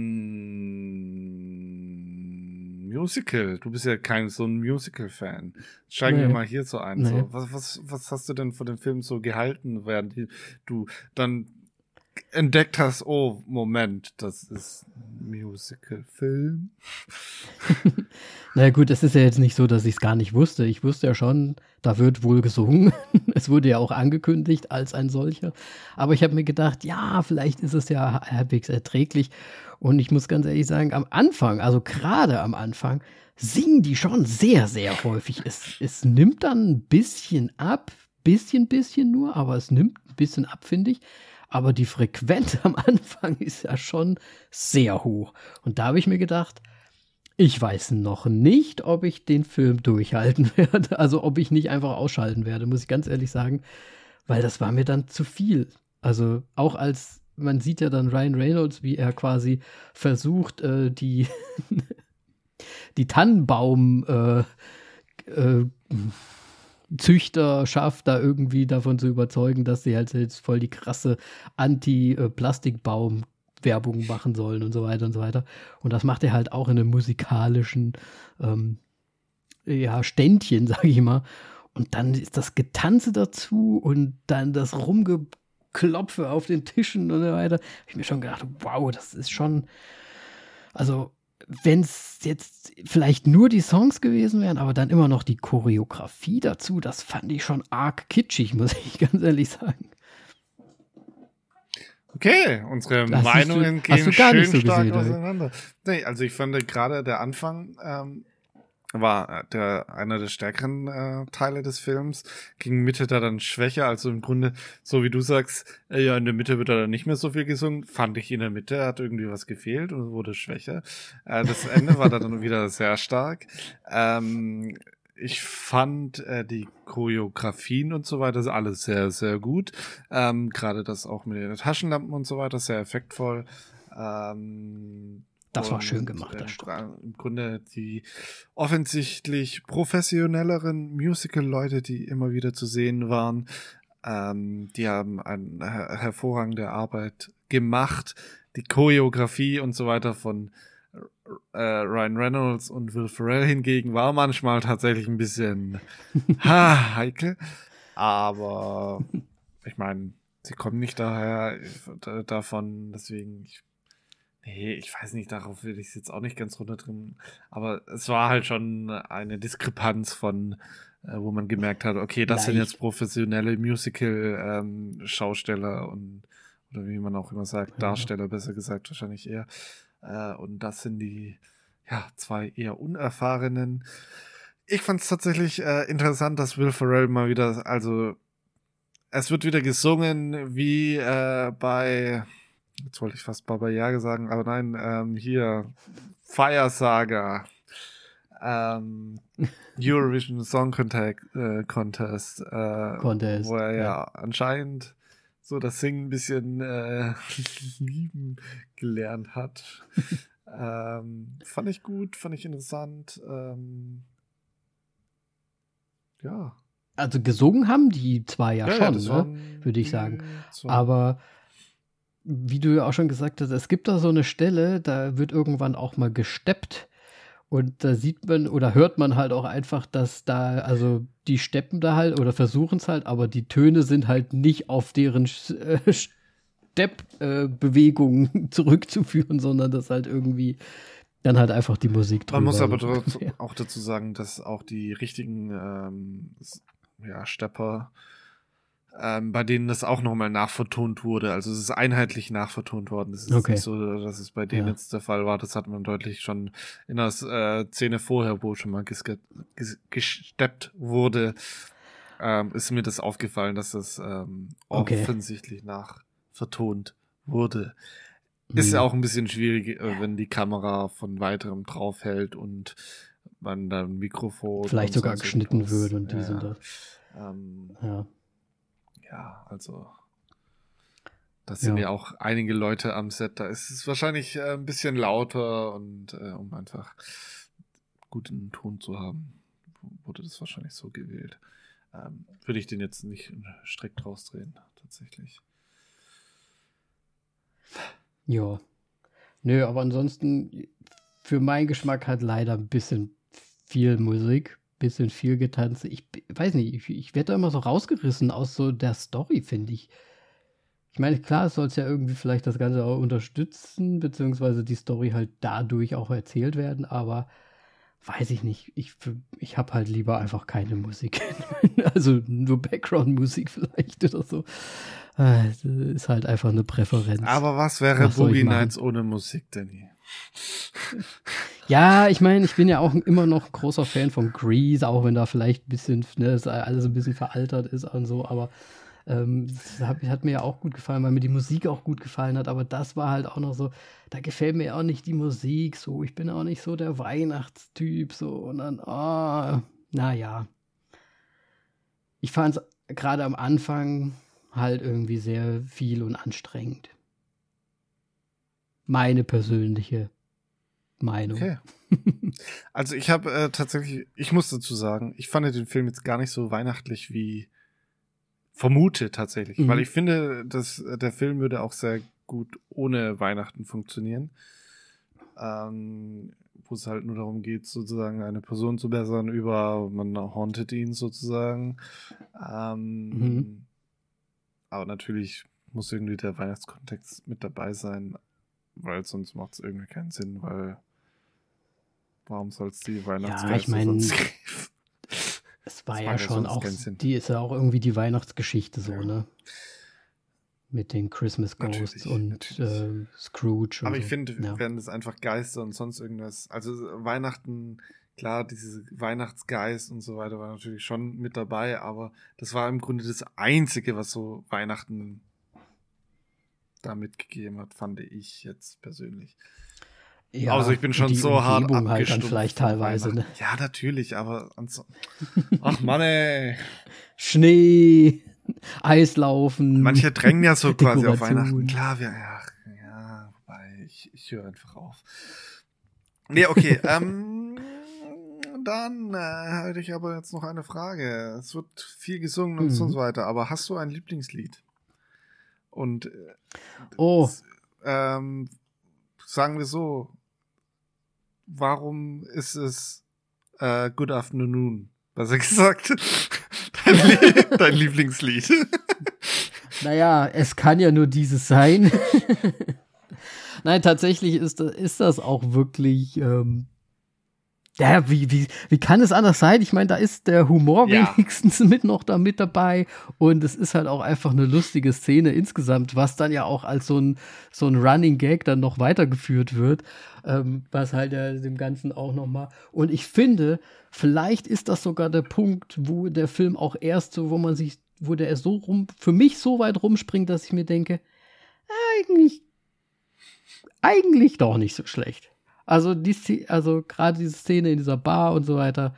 Musical. Du bist ja kein so ein Musical-Fan. Steigen nee. wir mal hier so ein. Nee. So, was, was, was hast du denn von dem Film so gehalten, während du dann entdeckt hast, oh, Moment, das ist Musical-Film. (laughs) naja gut, es ist ja jetzt nicht so, dass ich es gar nicht wusste. Ich wusste ja schon, da wird wohl gesungen. (laughs) es wurde ja auch angekündigt als ein solcher. Aber ich habe mir gedacht, ja, vielleicht ist es ja halbwegs erträglich. Und ich muss ganz ehrlich sagen, am Anfang, also gerade am Anfang, singen die schon sehr, sehr häufig. Es, es nimmt dann ein bisschen ab, bisschen, bisschen nur, aber es nimmt ein bisschen ab, finde ich. Aber die Frequenz am Anfang (laughs) ist ja schon sehr hoch. Und da habe ich mir gedacht, ich weiß noch nicht, ob ich den Film durchhalten (laughs) werde. Also ob ich nicht einfach ausschalten werde, muss ich ganz ehrlich sagen. Weil das war mir dann zu viel. Also auch als man sieht ja dann Ryan Reynolds, wie er quasi versucht, äh, die, (laughs) die Tannenbaum äh, äh, Züchterschaft da irgendwie davon zu überzeugen, dass sie halt jetzt voll die krasse Anti-Plastikbaum Werbung machen sollen und so weiter und so weiter. Und das macht er halt auch in einem musikalischen ähm, ja, Ständchen, (laughs) sag ich mal. Und dann ist das Getanze dazu und dann das Rumgeklopfe auf den Tischen und so weiter. Hab ich mir schon gedacht, wow, das ist schon, also wenn es jetzt vielleicht nur die Songs gewesen wären, aber dann immer noch die Choreografie dazu, das fand ich schon arg kitschig, (laughs) muss ich ganz ehrlich sagen. Okay, unsere das Meinungen du, gehen schön so stark gesehen, auseinander. Nee, also ich fand gerade der Anfang ähm, war der einer der stärkeren äh, Teile des Films. Gegen Mitte da dann schwächer. Also im Grunde, so wie du sagst, äh, ja, in der Mitte wird er dann nicht mehr so viel gesungen. Fand ich in der Mitte, hat irgendwie was gefehlt und wurde schwächer. Äh, das Ende war dann (laughs) wieder sehr stark. Ähm, ich fand äh, die Choreografien und so weiter alles sehr, sehr gut. Ähm, Gerade das auch mit den Taschenlampen und so weiter, sehr effektvoll. Ähm, das war schön gemacht, das äh, Im Grunde die offensichtlich professionelleren Musical-Leute, die immer wieder zu sehen waren, ähm, die haben eine her hervorragende Arbeit gemacht. Die Choreografie und so weiter von äh, Ryan Reynolds und Will Ferrell hingegen war manchmal tatsächlich ein bisschen (laughs) ha, heikel. Aber ich meine, sie kommen nicht daher davon, deswegen ich, nee, ich weiß nicht, darauf will ich es jetzt auch nicht ganz runter drin. Aber es war halt schon eine Diskrepanz von äh, wo man gemerkt hat, okay, das Leicht. sind jetzt professionelle Musical-Schausteller ähm, und oder wie man auch immer sagt, Darsteller, besser gesagt, wahrscheinlich eher. Äh, und das sind die ja, zwei eher unerfahrenen. Ich fand es tatsächlich äh, interessant, dass Will Ferrell mal wieder, also es wird wieder gesungen wie äh, bei, jetzt wollte ich fast Baba Yaga sagen, aber nein, ähm, hier Fire Saga ähm, (laughs) Eurovision Song Contact, äh, Contest, äh, Contest, wo er ja, ja, anscheinend so das Singen ein bisschen äh, (laughs) lieben gelernt hat. (laughs) ähm, fand ich gut, fand ich interessant. Ähm, ja. Also gesungen haben die zwei ja, ja schon, ja, ne? würde ich sagen. Aber wie du ja auch schon gesagt hast, es gibt da so eine Stelle, da wird irgendwann auch mal gesteppt und da sieht man oder hört man halt auch einfach, dass da, also die steppen da halt oder versuchen es halt, aber die Töne sind halt nicht auf deren äh, Stepp-Bewegungen äh, (laughs) zurückzuführen, sondern das halt irgendwie dann halt einfach die Musik drüber. Man muss aber (laughs) auch dazu sagen, dass auch die richtigen ähm, ja, Stepper ähm, bei denen das auch nochmal nachvertont wurde. Also es ist einheitlich nachvertont worden. Es ist okay. nicht so, dass es bei denen ja. jetzt der Fall war. Das hat man deutlich schon in der äh, Szene vorher, wo schon mal gesteppt wurde, ähm, ist mir das aufgefallen, dass das ähm, okay. offensichtlich nachvertont wurde. Ist ja hm. auch ein bisschen schwierig, äh, wenn die Kamera von weiterem draufhält und man dann Mikrofon. Vielleicht sogar geschnitten wird und die ja, sind da. Ähm, ja ja, also da sind ja. ja auch einige Leute am Set. Da ist es wahrscheinlich äh, ein bisschen lauter und äh, um einfach guten Ton zu haben, wurde das wahrscheinlich so gewählt. Ähm, würde ich den jetzt nicht strikt rausdrehen, tatsächlich. Ja. Nö, aber ansonsten für meinen Geschmack halt leider ein bisschen viel Musik bisschen viel getanzt. Ich weiß nicht, ich, ich werde da immer so rausgerissen aus so der Story, finde ich. Ich meine, klar, es soll es ja irgendwie vielleicht das Ganze auch unterstützen, beziehungsweise die Story halt dadurch auch erzählt werden, aber weiß ich nicht. Ich, ich habe halt lieber einfach keine Musik. (laughs) also nur Background-Musik vielleicht oder so. Das äh, ist halt einfach eine Präferenz. Aber was wäre was Boogie Nights ohne Musik, Danny? (laughs) Ja, ich meine, ich bin ja auch immer noch großer Fan von Grease, auch wenn da vielleicht ein bisschen, ne, alles ein bisschen veraltert ist und so, aber ähm, das hat, hat, mir ja auch gut gefallen, weil mir die Musik auch gut gefallen hat, aber das war halt auch noch so, da gefällt mir auch nicht die Musik so, ich bin auch nicht so der Weihnachtstyp so und dann, oh, naja. Ich fand es gerade am Anfang halt irgendwie sehr viel und anstrengend. Meine persönliche Meinung. Okay. Also ich habe äh, tatsächlich, ich muss dazu sagen, ich fand den Film jetzt gar nicht so weihnachtlich wie vermute tatsächlich, mhm. weil ich finde, dass äh, der Film würde auch sehr gut ohne Weihnachten funktionieren. Ähm, wo es halt nur darum geht, sozusagen eine Person zu bessern über, man haunted ihn sozusagen. Ähm, mhm. Aber natürlich muss irgendwie der Weihnachtskontext mit dabei sein, weil sonst macht es irgendwie keinen Sinn, weil warum soll es die Weihnachtsgeister ja, ich mein, sonst geben? Es war, ja, ja schon auch, die ist ja auch irgendwie die Weihnachtsgeschichte so, ja. ne? Mit den Christmas Ghosts natürlich, und natürlich. Äh, Scrooge. Aber ich finde, ja. wenn es einfach Geister und sonst irgendwas, also Weihnachten, klar, diese Weihnachtsgeist und so weiter war natürlich schon mit dabei, aber das war im Grunde das Einzige, was so Weihnachten da mitgegeben hat, fand ich jetzt persönlich. Ja, also ich bin schon so Umgebung hart abgestumpft. Halt dann vielleicht teilweise, ne? Ja, natürlich, aber (laughs) ach Mann, ey. Schnee, Eislaufen. Manche drängen ja so (laughs) quasi auf Weihnachten. Klar, wir, ja, ja, wobei ich, ich höre einfach auf. Nee, okay, (laughs) ähm, dann äh, hätte ich aber jetzt noch eine Frage. Es wird viel gesungen und mhm. so weiter, aber hast du ein Lieblingslied? Und äh, oh. ähm, sagen wir so, warum ist es äh, Good Afternoon? Was er (laughs) gesagt? dein, Lie (laughs) dein Lieblingslied. (laughs) naja, es kann ja nur dieses sein. Nein, tatsächlich ist, ist das auch wirklich ähm, ja, wie, wie, wie kann es anders sein? Ich meine, da ist der Humor ja. wenigstens (laughs) mit noch da mit dabei und es ist halt auch einfach eine lustige Szene insgesamt, was dann ja auch als so ein, so ein Running Gag dann noch weitergeführt wird, ähm, was halt ja dem Ganzen auch noch mal und ich finde, vielleicht ist das sogar der Punkt, wo der Film auch erst so, wo man sich, wo der so rum, für mich so weit rumspringt, dass ich mir denke, eigentlich, eigentlich doch nicht so schlecht. Also, die, also gerade diese Szene in dieser Bar und so weiter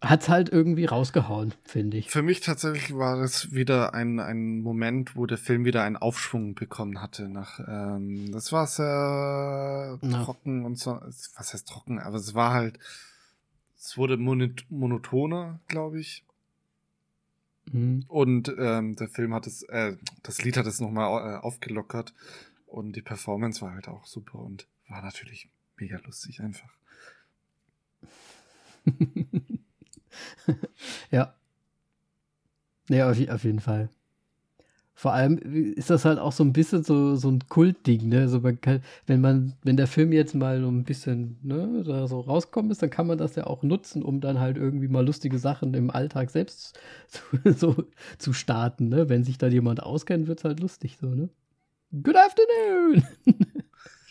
hat es halt irgendwie rausgehauen, finde ich. Für mich tatsächlich war das wieder ein, ein Moment, wo der Film wieder einen Aufschwung bekommen hatte. Nach, ähm, das war sehr ja. trocken und so. Was heißt trocken? Aber es war halt, es wurde monotoner, glaube ich. Mhm. Und ähm, der Film hat es, äh, das Lied hat es nochmal äh, aufgelockert und die Performance war halt auch super und war natürlich mega lustig einfach. (laughs) ja. Ja, auf, auf, jeden Fall. Vor allem ist das halt auch so ein bisschen so, so ein Kultding, ne? Also man kann, wenn man, wenn der Film jetzt mal so ein bisschen, ne, da so rauskommen ist, dann kann man das ja auch nutzen, um dann halt irgendwie mal lustige Sachen im Alltag selbst (laughs) zu, so zu starten, ne? Wenn sich da jemand auskennt, wird es halt lustig, so, ne? Good afternoon! (laughs)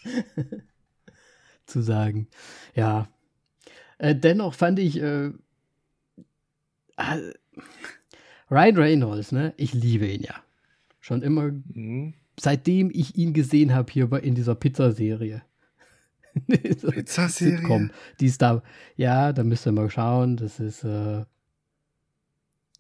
(laughs) zu sagen. Ja. Äh, dennoch fand ich äh, äh, Ryan Reynolds, ne? Ich liebe ihn ja. Schon immer, mhm. seitdem ich ihn gesehen habe hier bei, in dieser Pizzaserie. (laughs) Pizzaserie? Die ist da. Ja, da müsst ihr mal schauen. Das ist, äh,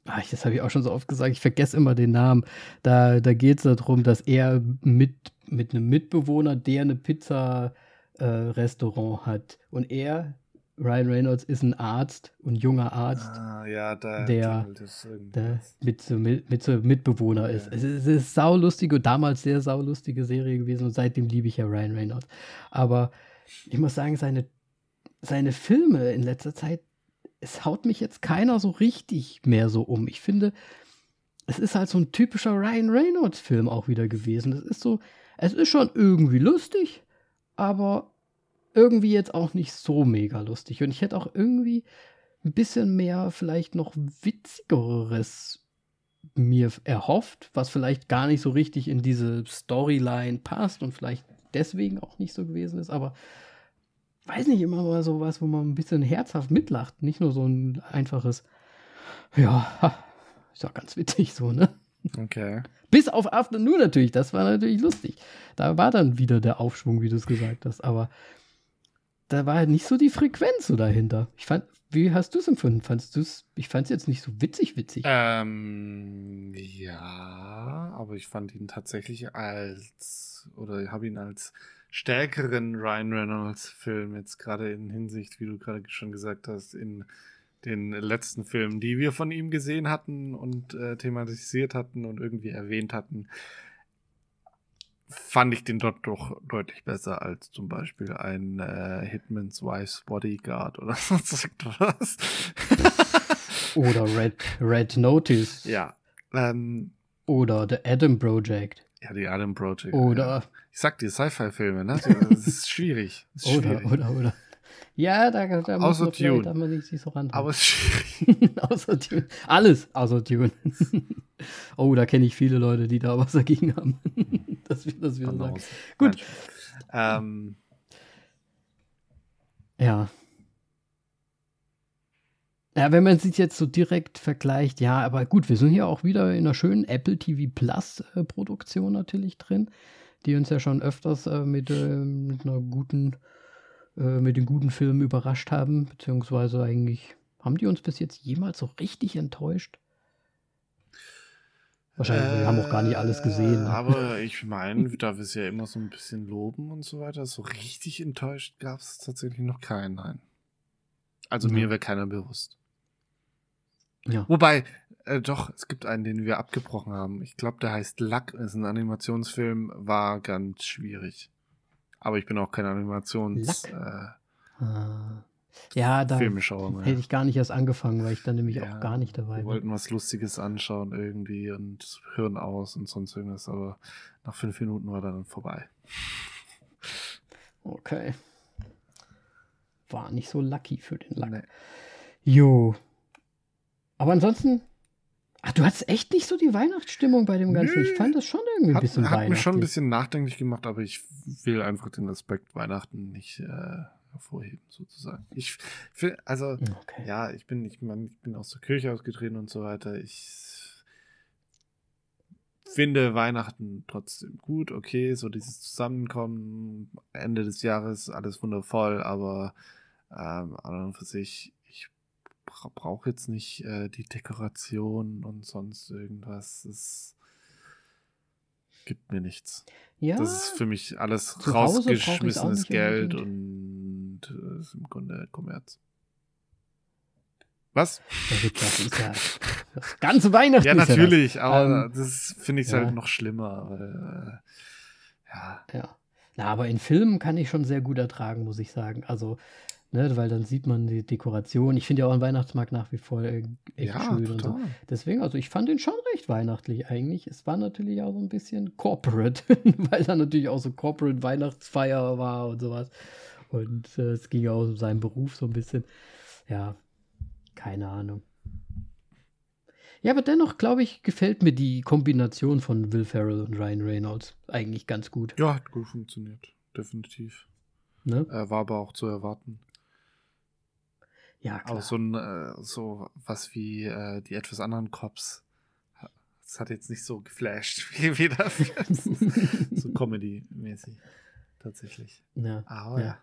ach, das habe ich auch schon so oft gesagt, ich vergesse immer den Namen. Da, da geht es darum, dass er mit, mit einem Mitbewohner, der eine Pizza äh, Restaurant hat. Und er, Ryan Reynolds, ist ein Arzt, ein junger Arzt, ah, ja, da, der, der mit, so, mit, mit so Mitbewohner ja. ist. Es ist eine saulustige, damals sehr saulustige Serie gewesen und seitdem liebe ich ja Ryan Reynolds. Aber ich muss sagen, seine, seine Filme in letzter Zeit, es haut mich jetzt keiner so richtig mehr so um. Ich finde, es ist halt so ein typischer Ryan Reynolds-Film auch wieder gewesen. Es ist so, es ist schon irgendwie lustig, aber irgendwie jetzt auch nicht so mega lustig. Und ich hätte auch irgendwie ein bisschen mehr, vielleicht noch witzigeres mir erhofft, was vielleicht gar nicht so richtig in diese Storyline passt und vielleicht deswegen auch nicht so gewesen ist, aber weiß nicht, immer mal so was, wo man ein bisschen herzhaft mitlacht, nicht nur so ein einfaches, ja, ist doch ganz witzig so, ne? Okay. Bis auf Afternoon natürlich, das war natürlich lustig. Da war dann wieder der Aufschwung, wie du es gesagt hast, aber da war halt nicht so die Frequenz so dahinter. Ich fand, wie hast du es empfunden? Fandst du es, ich fand es jetzt nicht so witzig, witzig. Ähm, ja, aber ich fand ihn tatsächlich als, oder habe ihn als stärkeren Ryan Reynolds Film jetzt gerade in Hinsicht, wie du gerade schon gesagt hast, in den letzten Filmen, die wir von ihm gesehen hatten und äh, thematisiert hatten und irgendwie erwähnt hatten, fand ich den dort doch deutlich besser als zum Beispiel ein äh, Hitman's Wife's Bodyguard oder (laughs) sonst was. oder Red, Red Notice. Ja. Ähm, oder The Adam Project. Ja, die Adam Project. Oder. Ja. Ich sag dir, Sci-Fi-Filme, ne? Das ist schwierig. Das ist oder, schwierig. oder, oder. Ja, da, da muss man Dune. da man sich so ran. Aber es ist schwierig. außer (laughs) Dune. Alles außer Dune. (laughs) oh, da kenne ich viele Leute, die da was dagegen haben. (laughs) das wird das wieder sagen. Gut. Ähm. Ja. Ja, wenn man sich jetzt so direkt vergleicht, ja, aber gut, wir sind hier auch wieder in einer schönen Apple TV Plus äh, Produktion natürlich drin, die uns ja schon öfters äh, mit, äh, mit einer guten äh, mit den guten Filmen überrascht haben, beziehungsweise eigentlich haben die uns bis jetzt jemals so richtig enttäuscht? Wahrscheinlich, äh, wir haben auch gar nicht alles gesehen. Ne? Aber ich meine, da wir es ja immer so ein bisschen loben und so weiter, so richtig enttäuscht gab es tatsächlich noch keinen, nein. Also ja. mir wäre keiner bewusst. Ja. Wobei, Äh, doch, es gibt einen, den wir abgebrochen haben. Ich glaube, der heißt Luck, ist ein Animationsfilm, war ganz schwierig. Aber ich bin auch kein Animations. Äh, ah. Ja, da Filmeschauer, hätte ich gar nicht erst angefangen, weil ich dann nämlich ja, auch gar nicht dabei war. Wir wollten was Lustiges anschauen irgendwie und hören aus und sonst irgendwas, aber nach fünf Minuten war dann vorbei. Okay. War nicht so lucky für den Lack. Nee. Jo. Aber ansonsten Ach, du hattest echt nicht so die Weihnachtsstimmung bei dem Ganzen. Nö. Ich fand das schon irgendwie ein bisschen hat weihnachtlich. Hat mich schon ein bisschen nachdenklich gemacht, aber ich will einfach den Aspekt Weihnachten nicht äh, hervorheben, sozusagen. Ich finde, also, okay. ja, ich bin, ich, mein, ich bin aus der Kirche ausgetreten und so weiter. Ich finde Weihnachten trotzdem gut, okay, so dieses Zusammenkommen, Ende des Jahres, alles wundervoll, aber ähm, an und für sich, ich bra brauche jetzt nicht äh, die Dekoration und sonst irgendwas. Es gibt mir nichts. Ja, das ist für mich alles rausgeschmissenes Geld und äh, ist im Grunde Kommerz. Was? Das ist ja das ganze Weihnachten. Ja, natürlich, ja aber ähm, das finde ich ja. halt noch schlimmer. Weil, äh, ja. Ja. Na, aber in Filmen kann ich schon sehr gut ertragen, muss ich sagen. Also, ne, weil dann sieht man die Dekoration. Ich finde ja auch einen Weihnachtsmarkt nach wie vor echt ja, schön total. und so. Deswegen, also ich fand den schon recht weihnachtlich eigentlich. Es war natürlich auch so ein bisschen corporate, (laughs) weil da natürlich auch so corporate Weihnachtsfeier war und sowas. Und äh, es ging ja auch um seinen Beruf so ein bisschen. Ja, keine Ahnung. Ja, aber dennoch, glaube ich, gefällt mir die Kombination von Will Ferrell und Ryan Reynolds eigentlich ganz gut. Ja, hat gut funktioniert. Definitiv. Ne? Äh, war aber auch zu erwarten. Ja, klar. Aber so, ein, äh, so was wie äh, die etwas anderen Cops. Das hat jetzt nicht so geflasht (laughs) wie, wie das. (laughs) so Comedy-mäßig. Tatsächlich. Ja. Aber ja.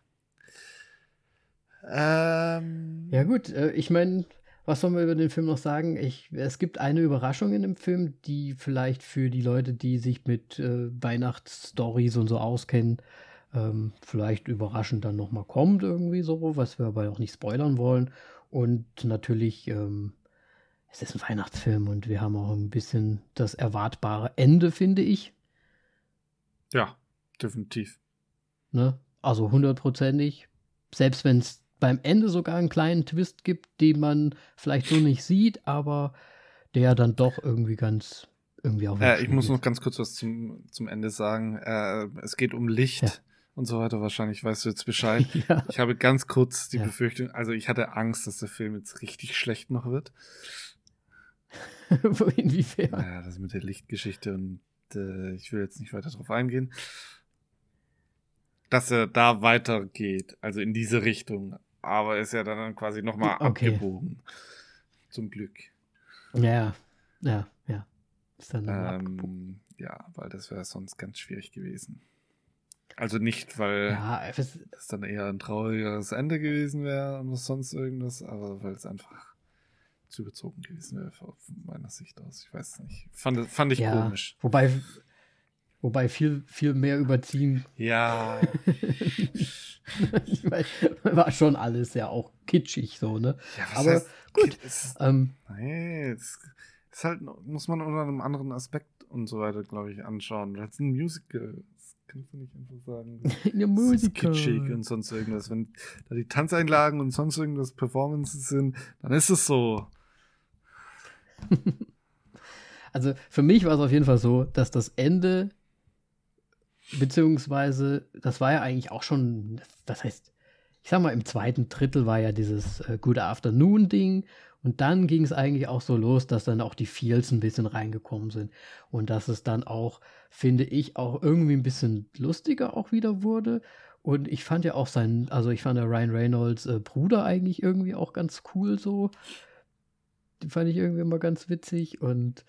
ja. Ähm, ja, gut, äh, ich meine, was sollen wir über den Film noch sagen? Ich, es gibt eine Überraschung in dem Film, die vielleicht für die Leute, die sich mit äh, Weihnachtsstories und so auskennen, ähm, vielleicht überraschend dann nochmal kommt, irgendwie so, was wir aber auch nicht spoilern wollen. Und natürlich, ähm, es ist ein Weihnachtsfilm und wir haben auch ein bisschen das erwartbare Ende, finde ich. Ja, definitiv. Ne? Also hundertprozentig. Selbst wenn es beim Ende sogar einen kleinen Twist gibt, den man vielleicht so nicht sieht, aber der dann doch irgendwie ganz irgendwie auch. Äh, ich muss noch ganz kurz was zum, zum Ende sagen. Äh, es geht um Licht. Und so weiter. Wahrscheinlich weißt du jetzt (laughs) Bescheid. ja. Ich habe ganz kurz die ja. Befürchtung, also ich hatte Angst, dass der Film jetzt richtig schlecht noch wird. (laughs) Inwiefern? Ja, das mit der Lichtgeschichte und äh, ich will jetzt nicht weiter drauf eingehen. Dass er da weitergeht, also in diese Richtung aber ist ja dann quasi nochmal okay. abgebogen. Zum Glück. Ja, ja, ja. Ist dann ähm, ja, weil das wäre sonst ganz schwierig gewesen. Also nicht, weil ja, es dann eher ein traurigeres Ende gewesen wäre und was sonst irgendwas, aber weil es einfach zu überzogen gewesen wäre von meiner Sicht aus. Ich weiß nicht. Fand, fand ich ja, komisch. Wobei, wobei viel, viel mehr überziehen. Ja. (laughs) war schon alles ja auch kitschig so, ne? Ja, was Aber heißt, gut. Ist, ähm, nee, es ist halt, muss man unter einem anderen Aspekt und so weiter, glaube ich, anschauen. Das ist ein Musical. Kannst du nicht einfach sagen. (laughs) Eine kitschig und sonst irgendwas. Wenn da die Tanzeinlagen und sonst irgendwas Performances sind, dann ist es so. (laughs) also für mich war es auf jeden Fall so, dass das Ende Beziehungsweise, das war ja eigentlich auch schon, das heißt, ich sag mal, im zweiten Drittel war ja dieses äh, Good Afternoon-Ding und dann ging es eigentlich auch so los, dass dann auch die Feels ein bisschen reingekommen sind und dass es dann auch, finde ich, auch irgendwie ein bisschen lustiger auch wieder wurde. Und ich fand ja auch seinen, also ich fand der Ryan Reynolds äh, Bruder eigentlich irgendwie auch ganz cool so. Die fand ich irgendwie immer ganz witzig und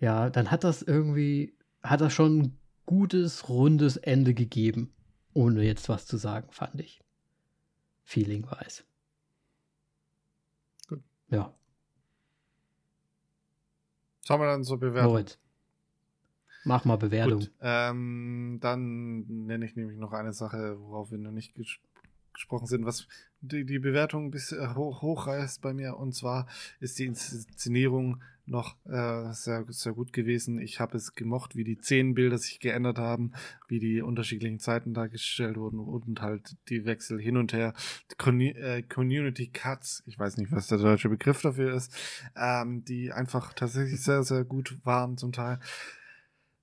ja, dann hat das irgendwie, hat das schon gutes, rundes Ende gegeben. Ohne jetzt was zu sagen, fand ich. Feeling-wise. Ja. Haben wir dann zur Bewertung? Moritz. Mach mal Bewertung. Gut, ähm, dann nenne ich nämlich noch eine Sache, worauf wir noch nicht ges gesprochen sind, was die, die Bewertung bis äh, hoch, hochreißt bei mir. Und zwar ist die Inszenierung noch äh, sehr, sehr gut gewesen. Ich habe es gemocht, wie die Szenenbilder sich geändert haben, wie die unterschiedlichen Zeiten dargestellt wurden und halt die Wechsel hin und her. Die äh, Community Cuts, ich weiß nicht, was der deutsche Begriff dafür ist, ähm, die einfach tatsächlich sehr, sehr gut waren zum Teil.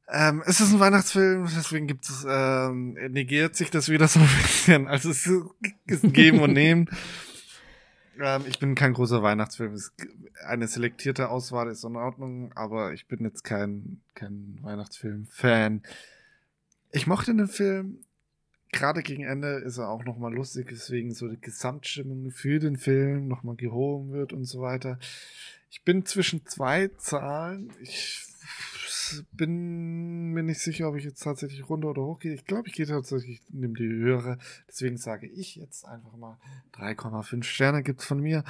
Ähm, es ist ein Weihnachtsfilm, deswegen gibt es, ähm, negiert sich das wieder so ein bisschen. Also es ist ein Geben und Nehmen. (laughs) Ähm, ich bin kein großer Weihnachtsfilm. Eine selektierte Auswahl ist in Ordnung, aber ich bin jetzt kein, kein Weihnachtsfilm-Fan. Ich mochte den Film. Gerade gegen Ende ist er auch nochmal lustig, deswegen so die Gesamtstimmung für den Film nochmal gehoben wird und so weiter. Ich bin zwischen zwei Zahlen. Ich bin mir nicht sicher, ob ich jetzt tatsächlich runter oder hoch gehe. Ich glaube, ich gehe tatsächlich, nehme die höhere. Deswegen sage ich jetzt einfach mal 3,5 Sterne gibt es von mir.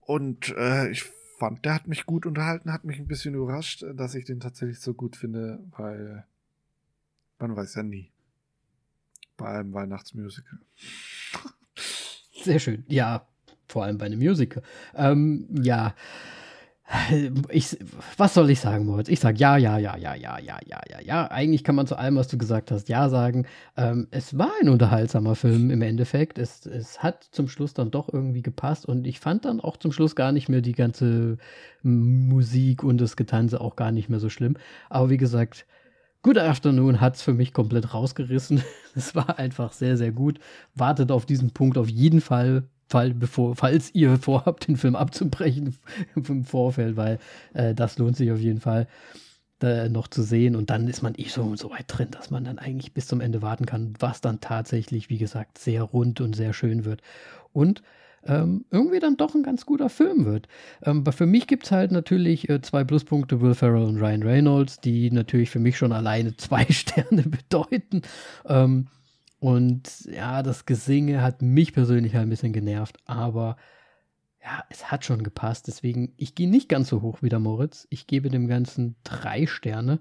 Und äh, ich fand, der hat mich gut unterhalten, hat mich ein bisschen überrascht, dass ich den tatsächlich so gut finde, weil man weiß ja nie. Bei einem Weihnachtsmusical. Sehr schön. Ja, vor allem bei einem Musical. Ähm, ja. Ich, was soll ich sagen, Moritz? Ich sage ja, ja, ja, ja, ja, ja, ja, ja, ja. Eigentlich kann man zu allem, was du gesagt hast, ja sagen. Ähm, es war ein unterhaltsamer Film im Endeffekt. Es, es hat zum Schluss dann doch irgendwie gepasst und ich fand dann auch zum Schluss gar nicht mehr die ganze Musik und das Getanze auch gar nicht mehr so schlimm. Aber wie gesagt, Good Afternoon hat es für mich komplett rausgerissen. (laughs) Es war einfach sehr, sehr gut. Wartet auf diesen Punkt auf jeden Fall Fall, bevor, falls ihr (laughs) vorhabt, den Film abzubrechen (laughs) im Vorfeld, weil äh, das lohnt sich auf jeden Fall äh, noch zu sehen. Und dann ist man eh so, so weit drin, dass man dann eigentlich bis zum Ende warten kann, was dann tatsächlich, wie gesagt, sehr rund und sehr schön wird. Und ähm, irgendwie dann doch ein ganz guter Film wird. Ähm, aber für mich gibt es halt natürlich äh, zwei Pluspunkte, Will Ferrell und Ryan Reynolds, die natürlich für mich schon alleine (laughs) zwei Sterne bedeuten. Ähm, und ja, das Gesinge hat mich persönlich halt ein bisschen genervt, aber ja, es hat schon gepasst. Deswegen, ich gehe nicht ganz so hoch wie der Moritz. Ich gebe dem Ganzen drei Sterne.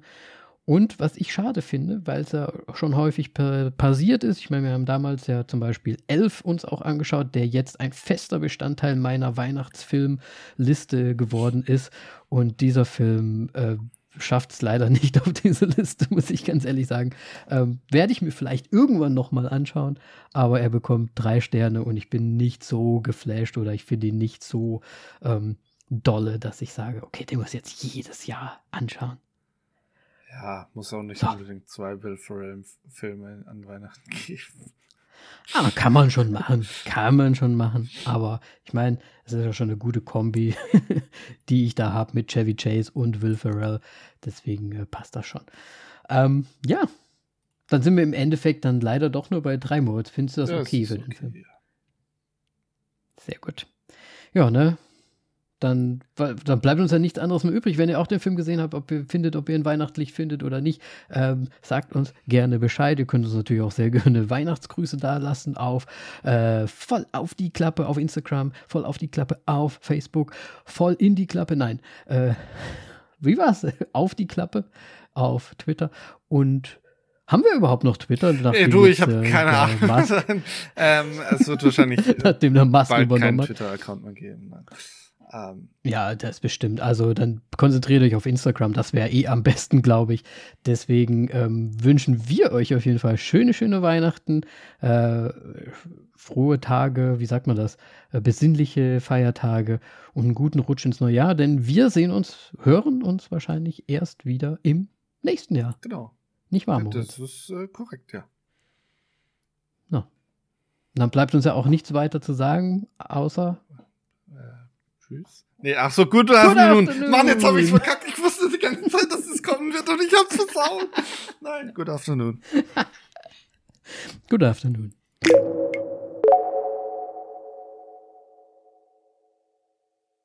Und was ich schade finde, weil es ja schon häufig passiert ist, ich meine, wir haben damals ja zum Beispiel Elf uns auch angeschaut, der jetzt ein fester Bestandteil meiner Weihnachtsfilmliste geworden ist. Und dieser Film äh, schafft es leider nicht auf diese Liste, (laughs) muss ich ganz ehrlich sagen. Ähm, Werde ich mir vielleicht irgendwann nochmal anschauen, aber er bekommt drei Sterne und ich bin nicht so geflasht oder ich finde ihn nicht so ähm, dolle, dass ich sage, okay, den muss ich jetzt jedes Jahr anschauen. Ja, muss auch nicht so. unbedingt zwei Will Ferrell-Filme an Weihnachten (laughs) geben. Aber kann man schon machen. Kann man schon machen. Aber ich meine, es ist ja schon eine gute Kombi, (laughs) die ich da habe mit Chevy Chase und Will Ferrell. Deswegen äh, passt das schon. Ähm, ja, dann sind wir im Endeffekt dann leider doch nur bei drei Monaten. Findest du das, ja, okay für den Film? Ja. Sehr gut. Ja, ne? Dann, dann bleibt uns ja nichts anderes mehr übrig. Wenn ihr auch den Film gesehen habt, ob ihr findet, ob ihr ihn weihnachtlich findet oder nicht, ähm, sagt uns gerne Bescheid. Ihr könnt uns natürlich auch sehr (laughs) gerne Weihnachtsgrüße da lassen auf äh, voll auf die Klappe auf Instagram, voll auf die Klappe auf Facebook, voll in die Klappe, nein, äh, (laughs) wie war's? (laughs) auf die Klappe auf Twitter und haben wir überhaupt noch Twitter? Ey, du, ich habe äh, keine Ahnung. ähm, es wird wahrscheinlich nachdem der Musk bald keinen Twitter-Account mehr geben. Nein. Ähm, ja, das bestimmt. Also dann konzentriert euch auf Instagram, das wäre eh am besten, glaube ich. Deswegen ähm, wünschen wir euch auf jeden Fall schöne, schöne Weihnachten, äh, frohe Tage, wie sagt man das, äh, besinnliche Feiertage und einen guten Rutsch ins neue Jahr, denn wir sehen uns, hören uns wahrscheinlich erst wieder im nächsten Jahr. Genau. Nicht wahr, Moritz? Das ist äh, korrekt, ja. Na. Dann bleibt uns ja auch nichts weiter zu sagen, außer Tschüss. Nee, ach so, good afternoon. afternoon. Mann, jetzt habe ich verkackt. Ich wusste die ganze Zeit, dass es kommen wird und ich hab's versaut. Nein, good afternoon. (laughs) good afternoon.